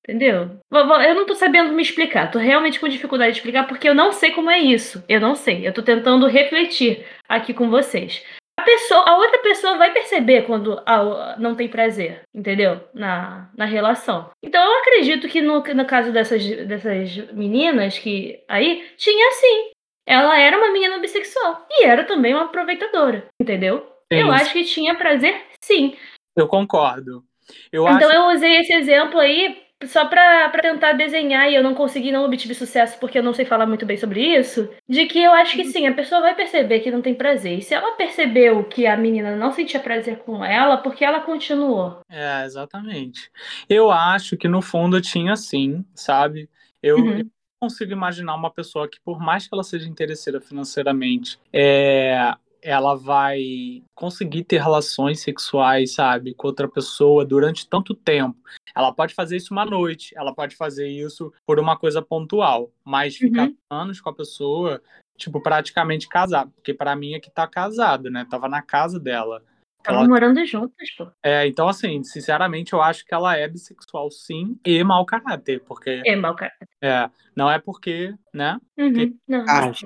Entendeu? Eu não tô sabendo me explicar. Tô realmente com dificuldade de explicar porque eu não sei como é isso. Eu não sei. Eu tô tentando refletir aqui com vocês. A pessoa, a outra pessoa vai perceber quando a- não tem prazer, entendeu? Na, na relação. Então eu acredito que no, no caso dessas, dessas meninas que aí tinha sim. Ela era uma menina bissexual e era também uma aproveitadora, entendeu? Eu acho que tinha prazer sim. Eu concordo. Eu Então acho eu usei esse exemplo aí só pra, pra tentar desenhar e eu não consegui, não obtive sucesso porque eu não sei falar muito bem sobre isso. De que eu acho que sim, a pessoa vai perceber que não tem prazer. E se ela percebeu que a menina não sentia prazer com ela, porque ela continuou? É, exatamente. Eu acho que no fundo tinha sim, sabe? Eu, Uhum. eu consigo imaginar uma pessoa que, por mais que ela seja interesseira financeiramente, é, ela vai conseguir ter relações sexuais, sabe, com outra pessoa durante tanto tempo. Ela pode fazer isso uma noite, ela pode fazer isso por uma coisa pontual, mas ficar Uhum. anos com a pessoa, tipo, praticamente casar. Porque pra mim é que tá casado, né? Tava na casa dela. Estavam Ela morando juntas, pô. é, então, assim, sinceramente, eu acho que ela é bissexual, sim, e mau caráter, porque É, mal, cara. é, não é porque, né? Uhum. Não. Ah, as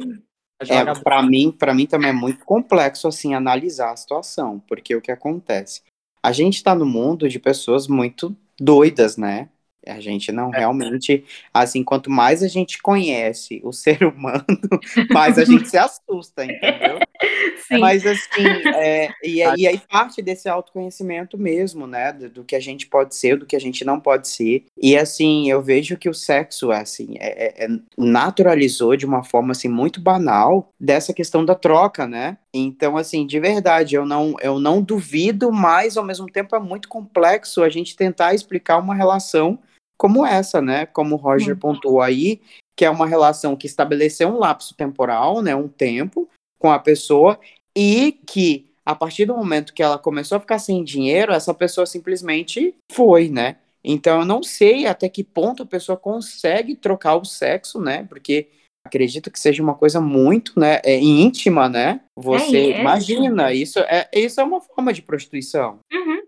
É, para mim, para mim também é muito complexo assim analisar a situação, porque o que acontece? A gente tá no mundo de pessoas muito doidas, né? A gente não realmente, assim, quanto mais a gente conhece o ser [LAUGHS] humano, mais a gente se assusta, entendeu? [LAUGHS] Sim. Mas assim, é, e, aí- e aí parte desse autoconhecimento mesmo, né? Do, do que a gente pode ser, do que a gente não pode ser. E assim, eu vejo que o sexo, assim, é, é- é- naturalizou de uma forma assim muito banal dessa questão da troca, né? Então, assim, de verdade, eu não, eu não duvido, mas ao mesmo tempo é muito complexo a gente tentar explicar uma relação como essa, né? Como o Roger Hum. pontuou aí, que é uma relação que estabeleceu um lapso temporal, né? Um tempo com a pessoa e que a partir do momento que ela começou a ficar sem dinheiro, essa pessoa simplesmente foi, né? Então eu não sei até que ponto a pessoa consegue trocar o sexo, né? Porque acredito que seja uma coisa muito, né, é, íntima, né? Você é imagina, isso é isso é uma forma de prostituição. Uhum.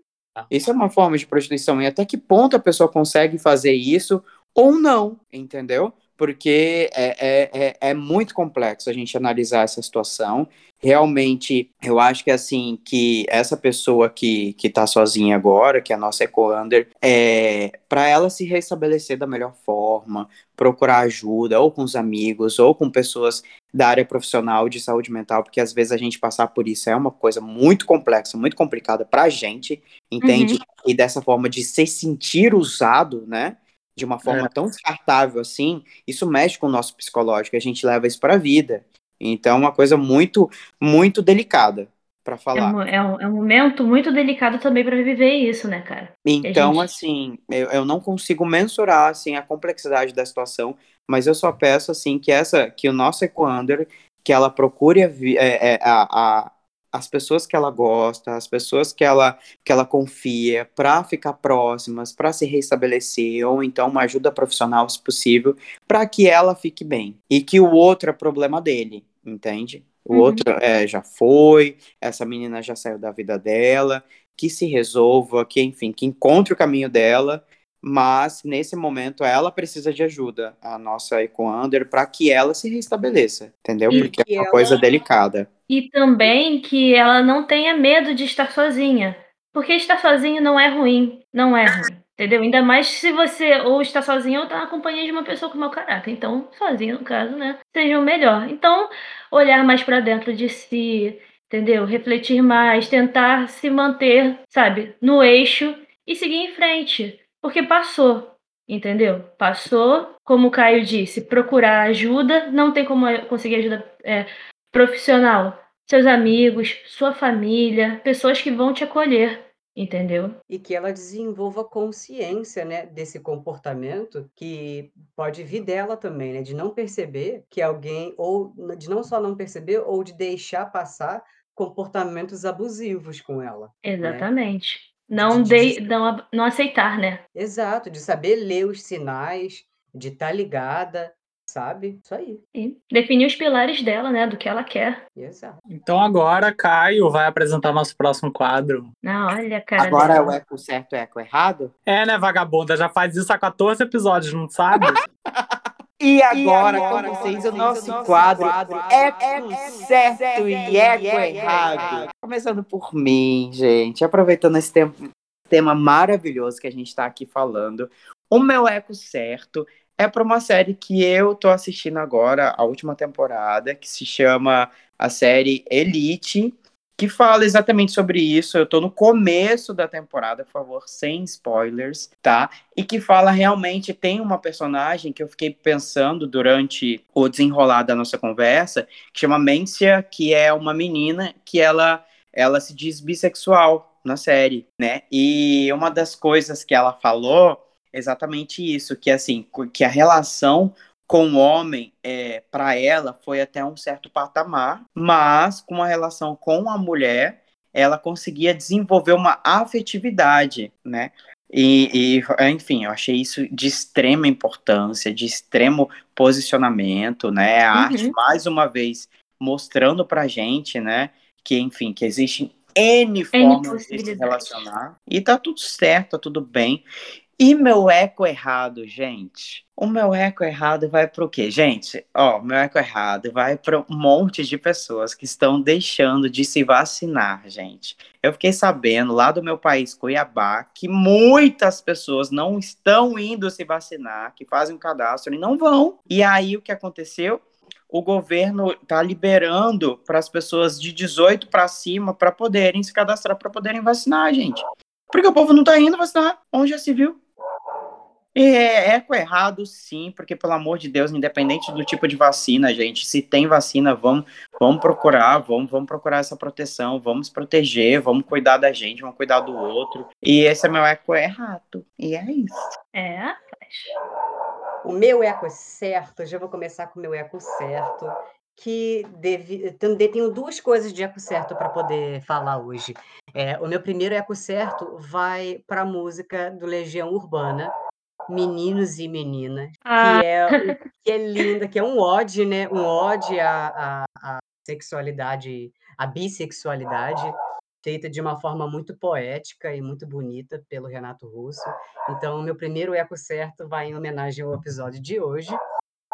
Isso é uma forma de prostituição. E até que ponto a pessoa consegue fazer isso ou não, entendeu? Porque é, é, é, é muito complexo a gente analisar essa situação. Realmente, eu acho que assim, que essa pessoa que, que tá sozinha agora, que é a nossa Ecoander, é, para ela se restabelecer da melhor forma, procurar ajuda, ou com os amigos, ou com pessoas da área profissional de saúde mental, porque às vezes a gente passar por isso é uma coisa muito complexa, muito complicada pra gente, entende? E dessa forma de se sentir usado, né? De uma forma tão descartável assim, isso mexe com o nosso psicológico, a gente leva isso pra vida. Então é uma coisa muito, muito delicada pra É falar. um, é, um, é um momento muito delicado também pra viver isso, né, cara? Então, gente- assim, eu, eu não consigo mensurar assim a complexidade da situação, mas eu só peço assim que essa, que o nosso Ecoander, que ela procure a, é, é, a, a- as pessoas que ela gosta, as pessoas que ela que ela confia, para ficar próximas, para se restabelecer, ou então uma ajuda profissional, se possível, para que ela fique bem e que o outro é problema dele, entende? O Uhum. outro é, já foi, essa menina já saiu da vida dela, que se resolva, que enfim, que encontre o caminho dela, mas nesse momento ela precisa de ajuda, a nossa Ecoander, para que ela se restabeleça, entendeu? E Porque que é uma ela- coisa delicada. E também que ela não tenha medo de estar sozinha. Porque estar sozinho não é ruim. Não é ruim. Entendeu? Ainda mais se você ou está sozinho ou está na companhia de uma pessoa com mau caráter. Então, sozinho, no caso, né? Seja o melhor. Então, olhar mais para dentro de si, entendeu? Refletir mais, tentar se manter, sabe, no eixo e seguir em frente. Porque passou. Entendeu? Passou, como o Caio disse, procurar ajuda, não tem como eh, conseguir ajuda é, profissional, seus amigos, sua família, pessoas que vão te acolher, entendeu? E que ela desenvolva consciência, né, desse comportamento que pode vir dela também, né, de não perceber que alguém, ou de não só não perceber, ou de deixar passar comportamentos abusivos com ela. Exatamente. Não, De- não, não aceitar, né? Exato, de saber ler os sinais, de estar ligada, sabe? Isso aí. E definir os pilares dela, né? Do que ela quer. Exato. Então agora Caio vai apresentar nosso próximo quadro. Não, olha, cara. Agora é dela. o eco certo e o eco errado? É, né, vagabunda? Já faz isso há 14 episódios, não sabe? [LAUGHS] E agora, com vocês, o nosso quadro Eco Certo e Eco Errado. Começando por mim, gente. Aproveitando esse tempo- tema maravilhoso que a gente está aqui falando. O meu Eco Certo é para uma série que eu tô assistindo agora, a última temporada, que se chama a série Elite, que fala exatamente sobre isso. Eu tô no começo da temporada, por favor, sem spoilers, tá? e que fala realmente tem uma personagem que eu fiquei pensando durante o desenrolar da nossa conversa, que chama Mencia, que é uma menina que ela ela se diz bissexual na série, né? E uma das coisas que ela falou é exatamente isso, que assim, que a relação com o homem, é, para ela, foi até um certo patamar, mas com a relação com a mulher, ela conseguia desenvolver uma afetividade, né? E, e, enfim, eu achei isso de extrema importância, de extremo posicionamento, né? A Uhum. arte, mais uma vez, mostrando pra gente, né? Que, enfim, que existem N formas de se relacionar. E tá tudo certo, tá tudo bem. E meu eco errado, gente? O meu eco errado vai para o quê? Gente, ó, meu eco errado vai para um monte de pessoas que estão deixando de se vacinar, gente. Eu fiquei sabendo lá do meu país, Cuiabá, que muitas pessoas não estão indo se vacinar, que fazem um cadastro e não vão. E aí o que aconteceu? O governo está liberando para as pessoas de 18 para cima para poderem se cadastrar, para poderem vacinar, gente. Porque o povo não está indo vacinar. Onde já se viu? É eco errado, sim, porque, pelo amor de Deus, independente do tipo de vacina, gente, se tem vacina, vamos, vamos procurar, vamos, vamos procurar essa proteção, vamos proteger, vamos cuidar da gente, vamos cuidar do outro. E esse é meu eco errado. E é isso. É, rapaz. O meu eco certo, já vou começar com o meu eco certo, que deve, também tenho duas coisas de eco certo para poder falar hoje. É, o meu primeiro eco certo vai para a música do Legião Urbana, Meninos e Meninas, Ah. que é, [LAUGHS] que é linda, que é um ode, né? Um ode à, à, à sexualidade, à bissexualidade, feita de uma forma muito poética e muito bonita pelo Renato Russo. Então, o meu primeiro eco certo vai em homenagem ao episódio de hoje.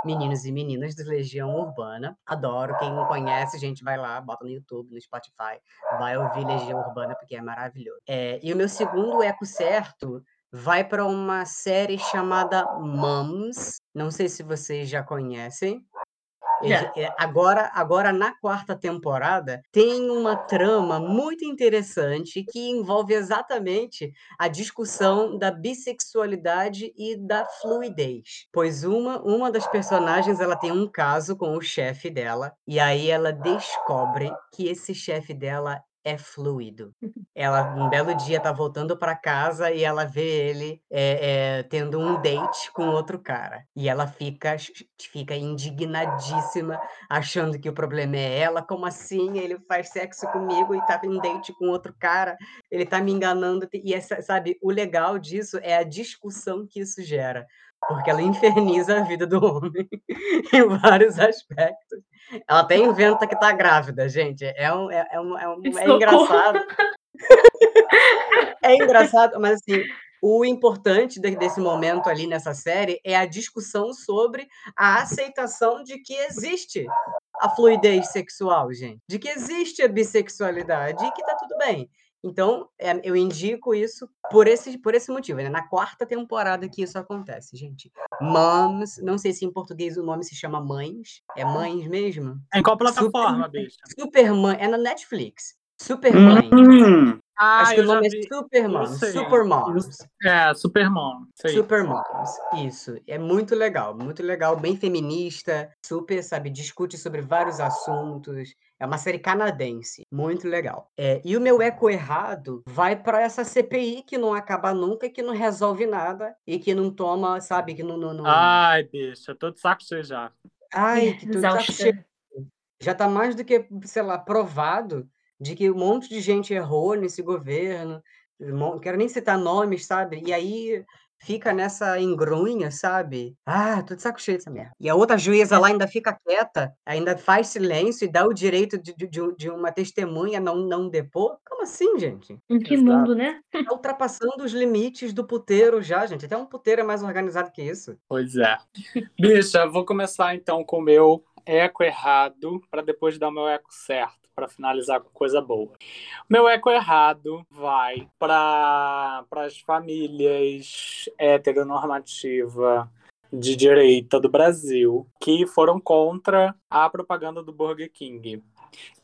Meninos e meninas do Legião Urbana. Adoro. Quem não conhece, gente, vai lá, bota no YouTube, no Spotify, vai ouvir Legião Urbana, porque é maravilhoso. É, e o meu segundo eco certo vai para uma série chamada Mums. Não sei se vocês já conhecem. Já. É, Agora, agora, na quarta temporada, tem uma trama muito interessante que envolve exatamente a discussão da bissexualidade e da fluidez. Pois uma, uma das personagens ela tem um caso com o chefe dela, e aí ela descobre que esse chefe dela é fluido. Ela, um belo dia, tá voltando para casa e ela vê ele é, é, tendo um date com outro cara. E ela fica, fica indignadíssima, achando que o problema é ela. Como assim? Ele faz sexo comigo e tá em date com outro cara. Ele tá me enganando. E sabe, o legal disso é a discussão que isso gera. Porque ela inferniza a vida do homem [LAUGHS] em vários aspectos. Ela até inventa que tá grávida, gente. É, um, é, é, um, é, um, é engraçado. [LAUGHS] É engraçado, mas assim, o importante de- desse momento ali nessa série é a discussão sobre a aceitação de que existe a fluidez sexual, gente. De que existe a bissexualidade e que tá tudo bem. Então, é, eu indico isso por esse, por esse motivo. né? Na quarta temporada que isso acontece, gente. Moms, não sei se em português o nome se chama Mães. É Mães mesmo? Em qual plataforma, bicha? Supermãe. É na Netflix. Supermãe. Hum, Ah, Acho que o nome vi. é Supermom. Supermom. É, Supermom. Sei. Supermoms, isso. É muito legal, muito legal, bem feminista, super, sabe, discute sobre vários assuntos. É uma série canadense, muito legal. É, e o meu eco errado vai para essa CPI que não acaba nunca, que não resolve nada e que não toma, sabe, que não. não, não... Ai, bicha, tô de saco cheio já. Ai, que tudo tá cheio. Já tá mais do que, sei lá, provado de que um monte de gente errou nesse governo. Não quero nem citar nomes, sabe? E aí fica nessa engrunha, sabe? Ah, tô de saco cheio dessa merda. E a outra juíza lá ainda fica quieta, ainda faz silêncio e dá o direito de, de, de- de uma testemunha não, não depor. Como assim, gente? Em que Exato. mundo, né? Tá [LAUGHS] ultrapassando os limites do puteiro já, gente. Até um puteiro é mais organizado que isso. Pois é. Bicha, vou começar então com o meu eco errado, para depois dar o meu eco certo, para finalizar com coisa boa. Meu eco errado vai para as famílias heteronormativa de direita do Brasil que foram contra a propaganda do Burger King.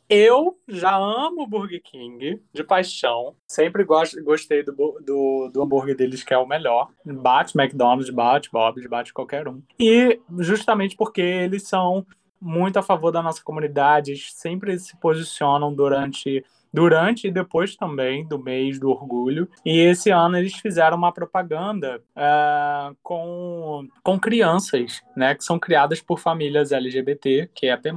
Eu já amo o Burger King de paixão. Sempre gostei do, do, do hambúrguer deles, que é o melhor. Bate McDonald's, bate Bob's, bate qualquer um. E justamente porque eles são muito a favor da nossa comunidade, eles sempre se posicionam durante durante e depois também do mês do orgulho. E esse ano eles fizeram uma propaganda ah, com, com crianças, né, que são criadas por famílias LGBT, que é P+,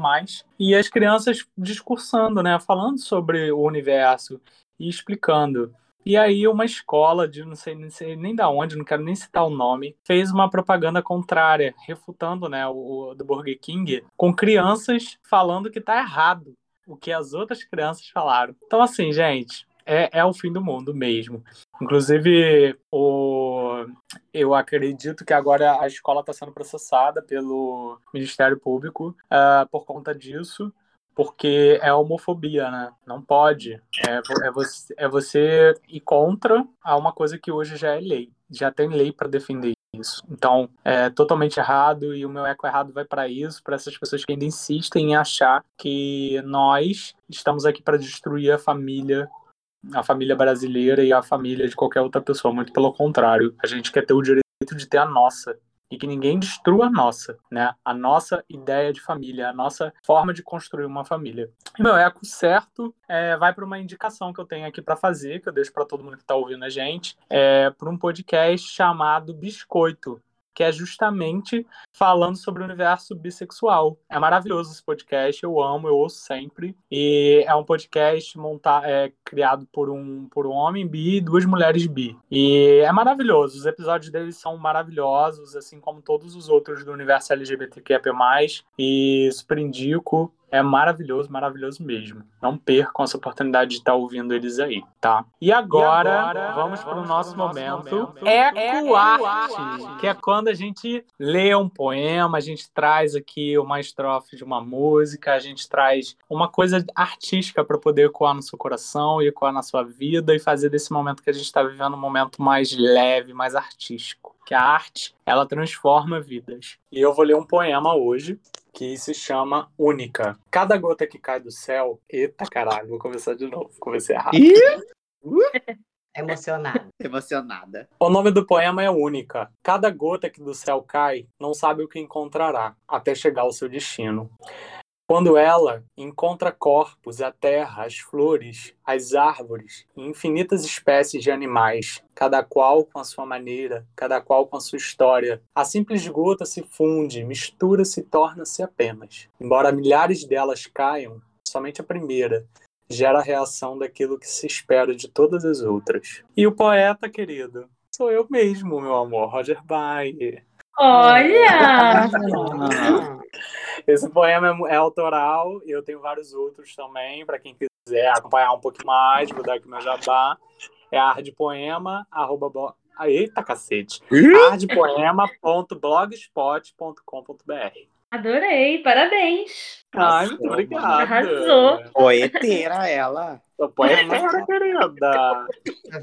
e as crianças discursando, né, falando sobre o universo e explicando. E aí uma escola de não sei, não sei nem da onde, não quero nem citar o nome, fez uma propaganda contrária, refutando, né, o, o do Burger King, com crianças falando que tá errado o que as outras crianças falaram. Então, assim, gente, é, é o fim do mundo mesmo. Inclusive, o, eu acredito que agora a escola está sendo processada pelo Ministério Público ah, por conta disso, porque é homofobia, né? Não pode. É, é você, é você ir contra a uma coisa que hoje já é lei. Já tem lei para defender isso. Então, é totalmente errado e o meu eco errado vai para isso, para essas pessoas que ainda insistem em achar que nós estamos aqui para destruir a família a família brasileira e a família de qualquer outra pessoa. Muito pelo contrário, a gente quer ter o direito de ter a nossa e que ninguém destrua a nossa, né? A nossa ideia de família, a nossa forma de construir uma família. E meu eco certo é, vai para uma indicação que eu tenho aqui para fazer, que eu deixo para todo mundo que está ouvindo a gente, é para um podcast chamado Biscoito. Que é justamente falando sobre o universo bissexual. É maravilhoso esse podcast, eu amo, eu ouço sempre. E é um podcast monta é, criado por um, por um homem bi e duas mulheres bi. E é maravilhoso, os episódios deles são maravilhosos, assim como todos os outros do universo LGBTQIA+. E super indico, é maravilhoso, maravilhoso mesmo. Não percam essa oportunidade de estar ouvindo eles aí, tá? E agora, vamos para o nosso momento, Eco Arte, que é quando a gente lê um poema, a gente traz aqui uma estrofe de uma música, a gente traz uma coisa artística para poder ecoar no seu coração e ecoar na sua vida e fazer desse momento que a gente está vivendo um momento mais leve, mais artístico. Que a arte, ela transforma vidas. E eu vou ler um poema hoje que se chama Única. Cada gota que cai do céu. Eita caralho, vou começar de novo. Comecei errado. Ih, [LAUGHS] Emocionado. emocionada. O nome do poema é Única. Cada gota que do céu cai não sabe o que encontrará até chegar ao seu destino. Quando ela encontra corpos, a terra, as flores, as árvores e infinitas espécies de animais, cada qual com a sua maneira, cada qual com a sua história, a simples gota se funde, mistura-se e torna-se apenas. Embora milhares delas caiam, somente a primeira gera a reação daquilo que se espera de todas as outras. E o poeta, querido, sou eu mesmo, meu amor, Roger Bayer. Olha! [LAUGHS] Esse poema é, é autoral e eu tenho vários outros também, para quem quiser acompanhar um pouquinho mais, vou dar aqui meu jabá. É ardpoema, arroba, eita cacete, ardpoema.blogspot.com.br Adorei, parabéns. Ai, muito obrigado. Arrasou. Poeteira ela. Sou poeteira, querida. Tá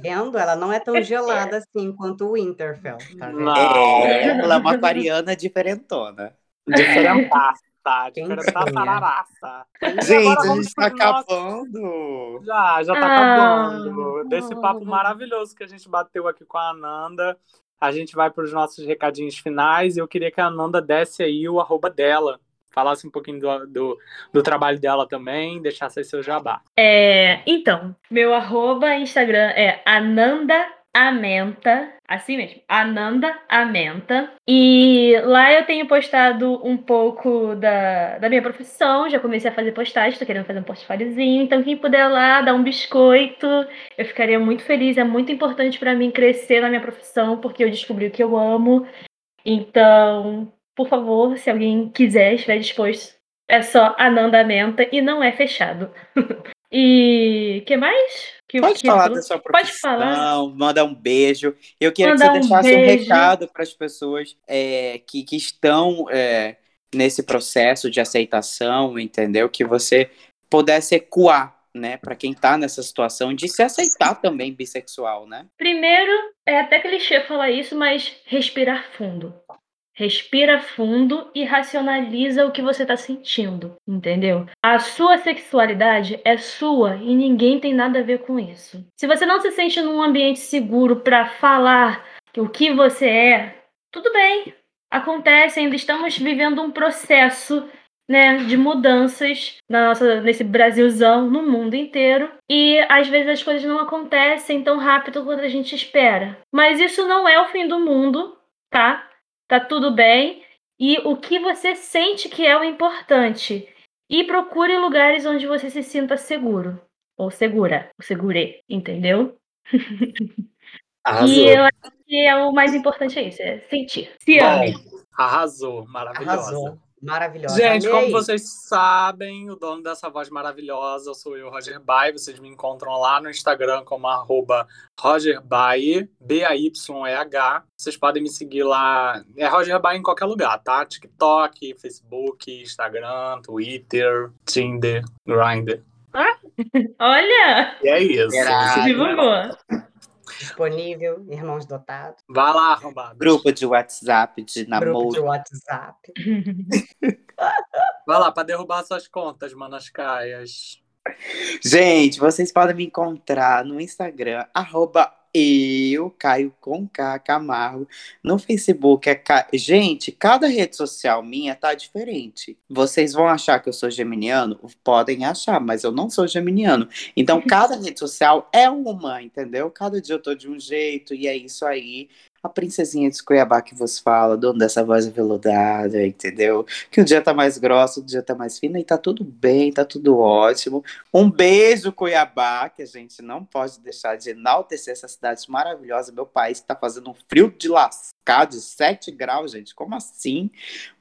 vendo? Ela não é tão gelada assim quanto o Winterfell. Tá vendo? Não. É, ela é uma aquariana diferentona. Diferentaça, [LAUGHS] diferentaça. Gente, a gente tá pro nosso- acabando. Já, já tá Ah. acabando. Desse papo maravilhoso que a gente bateu aqui com a Ananda, a gente vai para os nossos recadinhos finais. Eu queria que a Ananda desse aí o arroba dela, falasse um pouquinho do, do, do trabalho dela também, deixasse aí seu jabá. É, então, meu arroba Instagram é Ananda Amenta, assim mesmo, Ananda Amenta. E lá eu tenho postado um pouco da, da minha profissão, já comecei a fazer postagem, tô querendo fazer um portfóliozinho. Então, quem puder lá dar um biscoito, eu ficaria muito feliz. É muito importante para mim crescer na minha profissão, porque eu descobri o que eu amo. Então, por favor, se alguém quiser, estiver disposto, é só Ananda Amenta e não é fechado. [LAUGHS] e que mais? Que, Pode que falar da sua Pode profissão, falar. mandar um beijo. Eu queria Mandar que um você deixasse um, beijo. recado para as pessoas é, que, que estão é, nesse processo de aceitação, entendeu? Que você pudesse ecoar, né, para quem tá nessa situação de se aceitar também bissexual, né? Primeiro, é até clichê falar isso, mas respirar fundo. Respira fundo e racionaliza o que você tá sentindo, entendeu? A sua sexualidade é sua e ninguém tem nada a ver com isso. Se você não se sente num ambiente seguro pra falar o que você é, tudo bem. Acontece, ainda estamos vivendo um processo né, de mudanças na nossa, nesse Brasilzão, no mundo inteiro. E às vezes as coisas não acontecem tão rápido quanto a gente espera. Mas isso não é o fim do mundo, tá? Tá tudo bem. E o que você sente que é o importante. E procure lugares onde você se sinta seguro. Ou segura. Ou segure, entendeu? [LAUGHS] Arrasou. E eu acho que é o mais importante é isso, é sentir. Se ame. Arrasou, maravilhosa. Arrasou. Maravilhosa. Gente, Amei. como vocês sabem, o dono dessa voz maravilhosa sou eu, Roger Bay. Vocês me encontram lá no Instagram como arroba Roger Bay, B-A-Y-E-H. Vocês podem me seguir lá. É Roger Bay em qualquer lugar, tá? TikTok, Facebook, Instagram, Twitter, Tinder, Grindr. Olha, E é isso. Divulgou. Disponível, irmãos dotados. Vai lá, arrombado. Grupo de WhatsApp, de Grupo namoro. de WhatsApp. Vai lá, pra derrubar suas contas, manascaias. Gente, vocês podem me encontrar no Instagram, arroba eu, Caio com K, Camargo. No Facebook é Ca... Gente, cada rede social minha tá diferente. Vocês vão achar que eu sou geminiano? Podem achar, mas eu não sou geminiano. Então, [LAUGHS] cada rede social é uma, entendeu? Cada dia eu tô de um jeito e é isso aí. A princesinha de Cuiabá que vos fala, dono dessa voz aveludada, entendeu? Que um dia tá mais grossa, outro dia tá mais fina e tá tudo bem, tá tudo ótimo. Um beijo, Cuiabá, que a gente não pode deixar de enaltecer essa cidade maravilhosa, meu país, que tá fazendo um frio de lascar de 7 graus, gente. Como assim?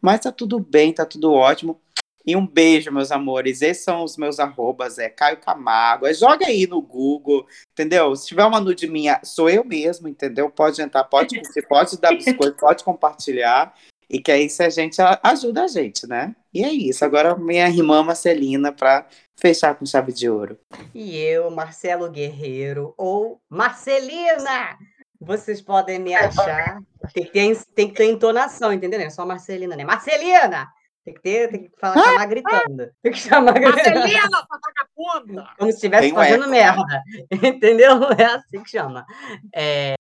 Mas tá tudo bem, tá tudo ótimo. E um beijo, meus amores. Esses são os meus arrobas, é Caio Camargo. É, Joga aí no Google, entendeu? Se tiver uma nude minha, sou eu mesmo, entendeu? Pode entrar, pode curtir, [LAUGHS] pode dar biscoito, pode compartilhar. E que aí se a gente ajuda a gente, né? E é isso. Agora minha irmã Marcelina para fechar com chave de ouro. E eu, Marcelo Guerreiro, ou Marcelina! Vocês podem me achar. Tem que ter, tem que ter entonação, entendeu? Não é só Marcelina, né? Marcelina! Tem que ter, tem que falar, chamar gritando. Tem que chamar [LAUGHS] gritando. Marcelina, sua vagabunda! Como se estivesse um fazendo eco, merda. [LAUGHS] Entendeu? É assim que chama. É,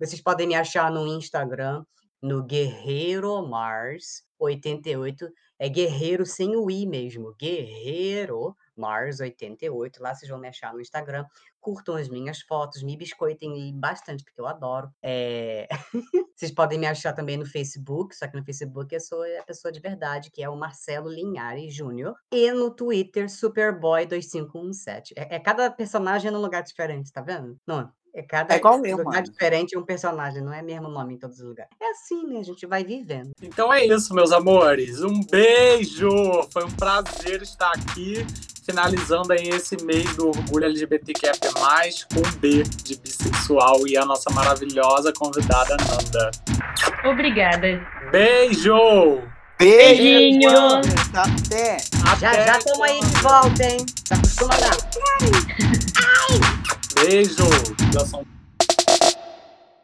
vocês podem me achar no Instagram, no Guerreiro Mars 88. É guerreiro sem o i mesmo. Guerreiro Mars 88. Lá vocês vão me achar no Instagram. Curtam as minhas fotos, me biscoitem bastante, porque eu adoro. É, [LAUGHS] Vocês podem me achar também no Facebook, só que no Facebook eu sou a pessoa de verdade, que é o Marcelo Linhares Júnior. E no Twitter, Superboy2517. É, é cada personagem num lugar diferente, tá vendo? Não, é cada É igual lugar mano. diferente um personagem, não é mesmo nome em todos os lugares. É assim, né? A gente vai vivendo. Então é isso, meus amores. Um beijo! Foi um prazer estar aqui, finalizando aí esse mês do Orgulho LGBTQIA+, com B de bissexual e a nossa maravilhosa convidada Nanda. Obrigada. Beijo! Beijinho. Até! Já Até já estamos aí de volta, hein? Se acostuma a dar. Beijo!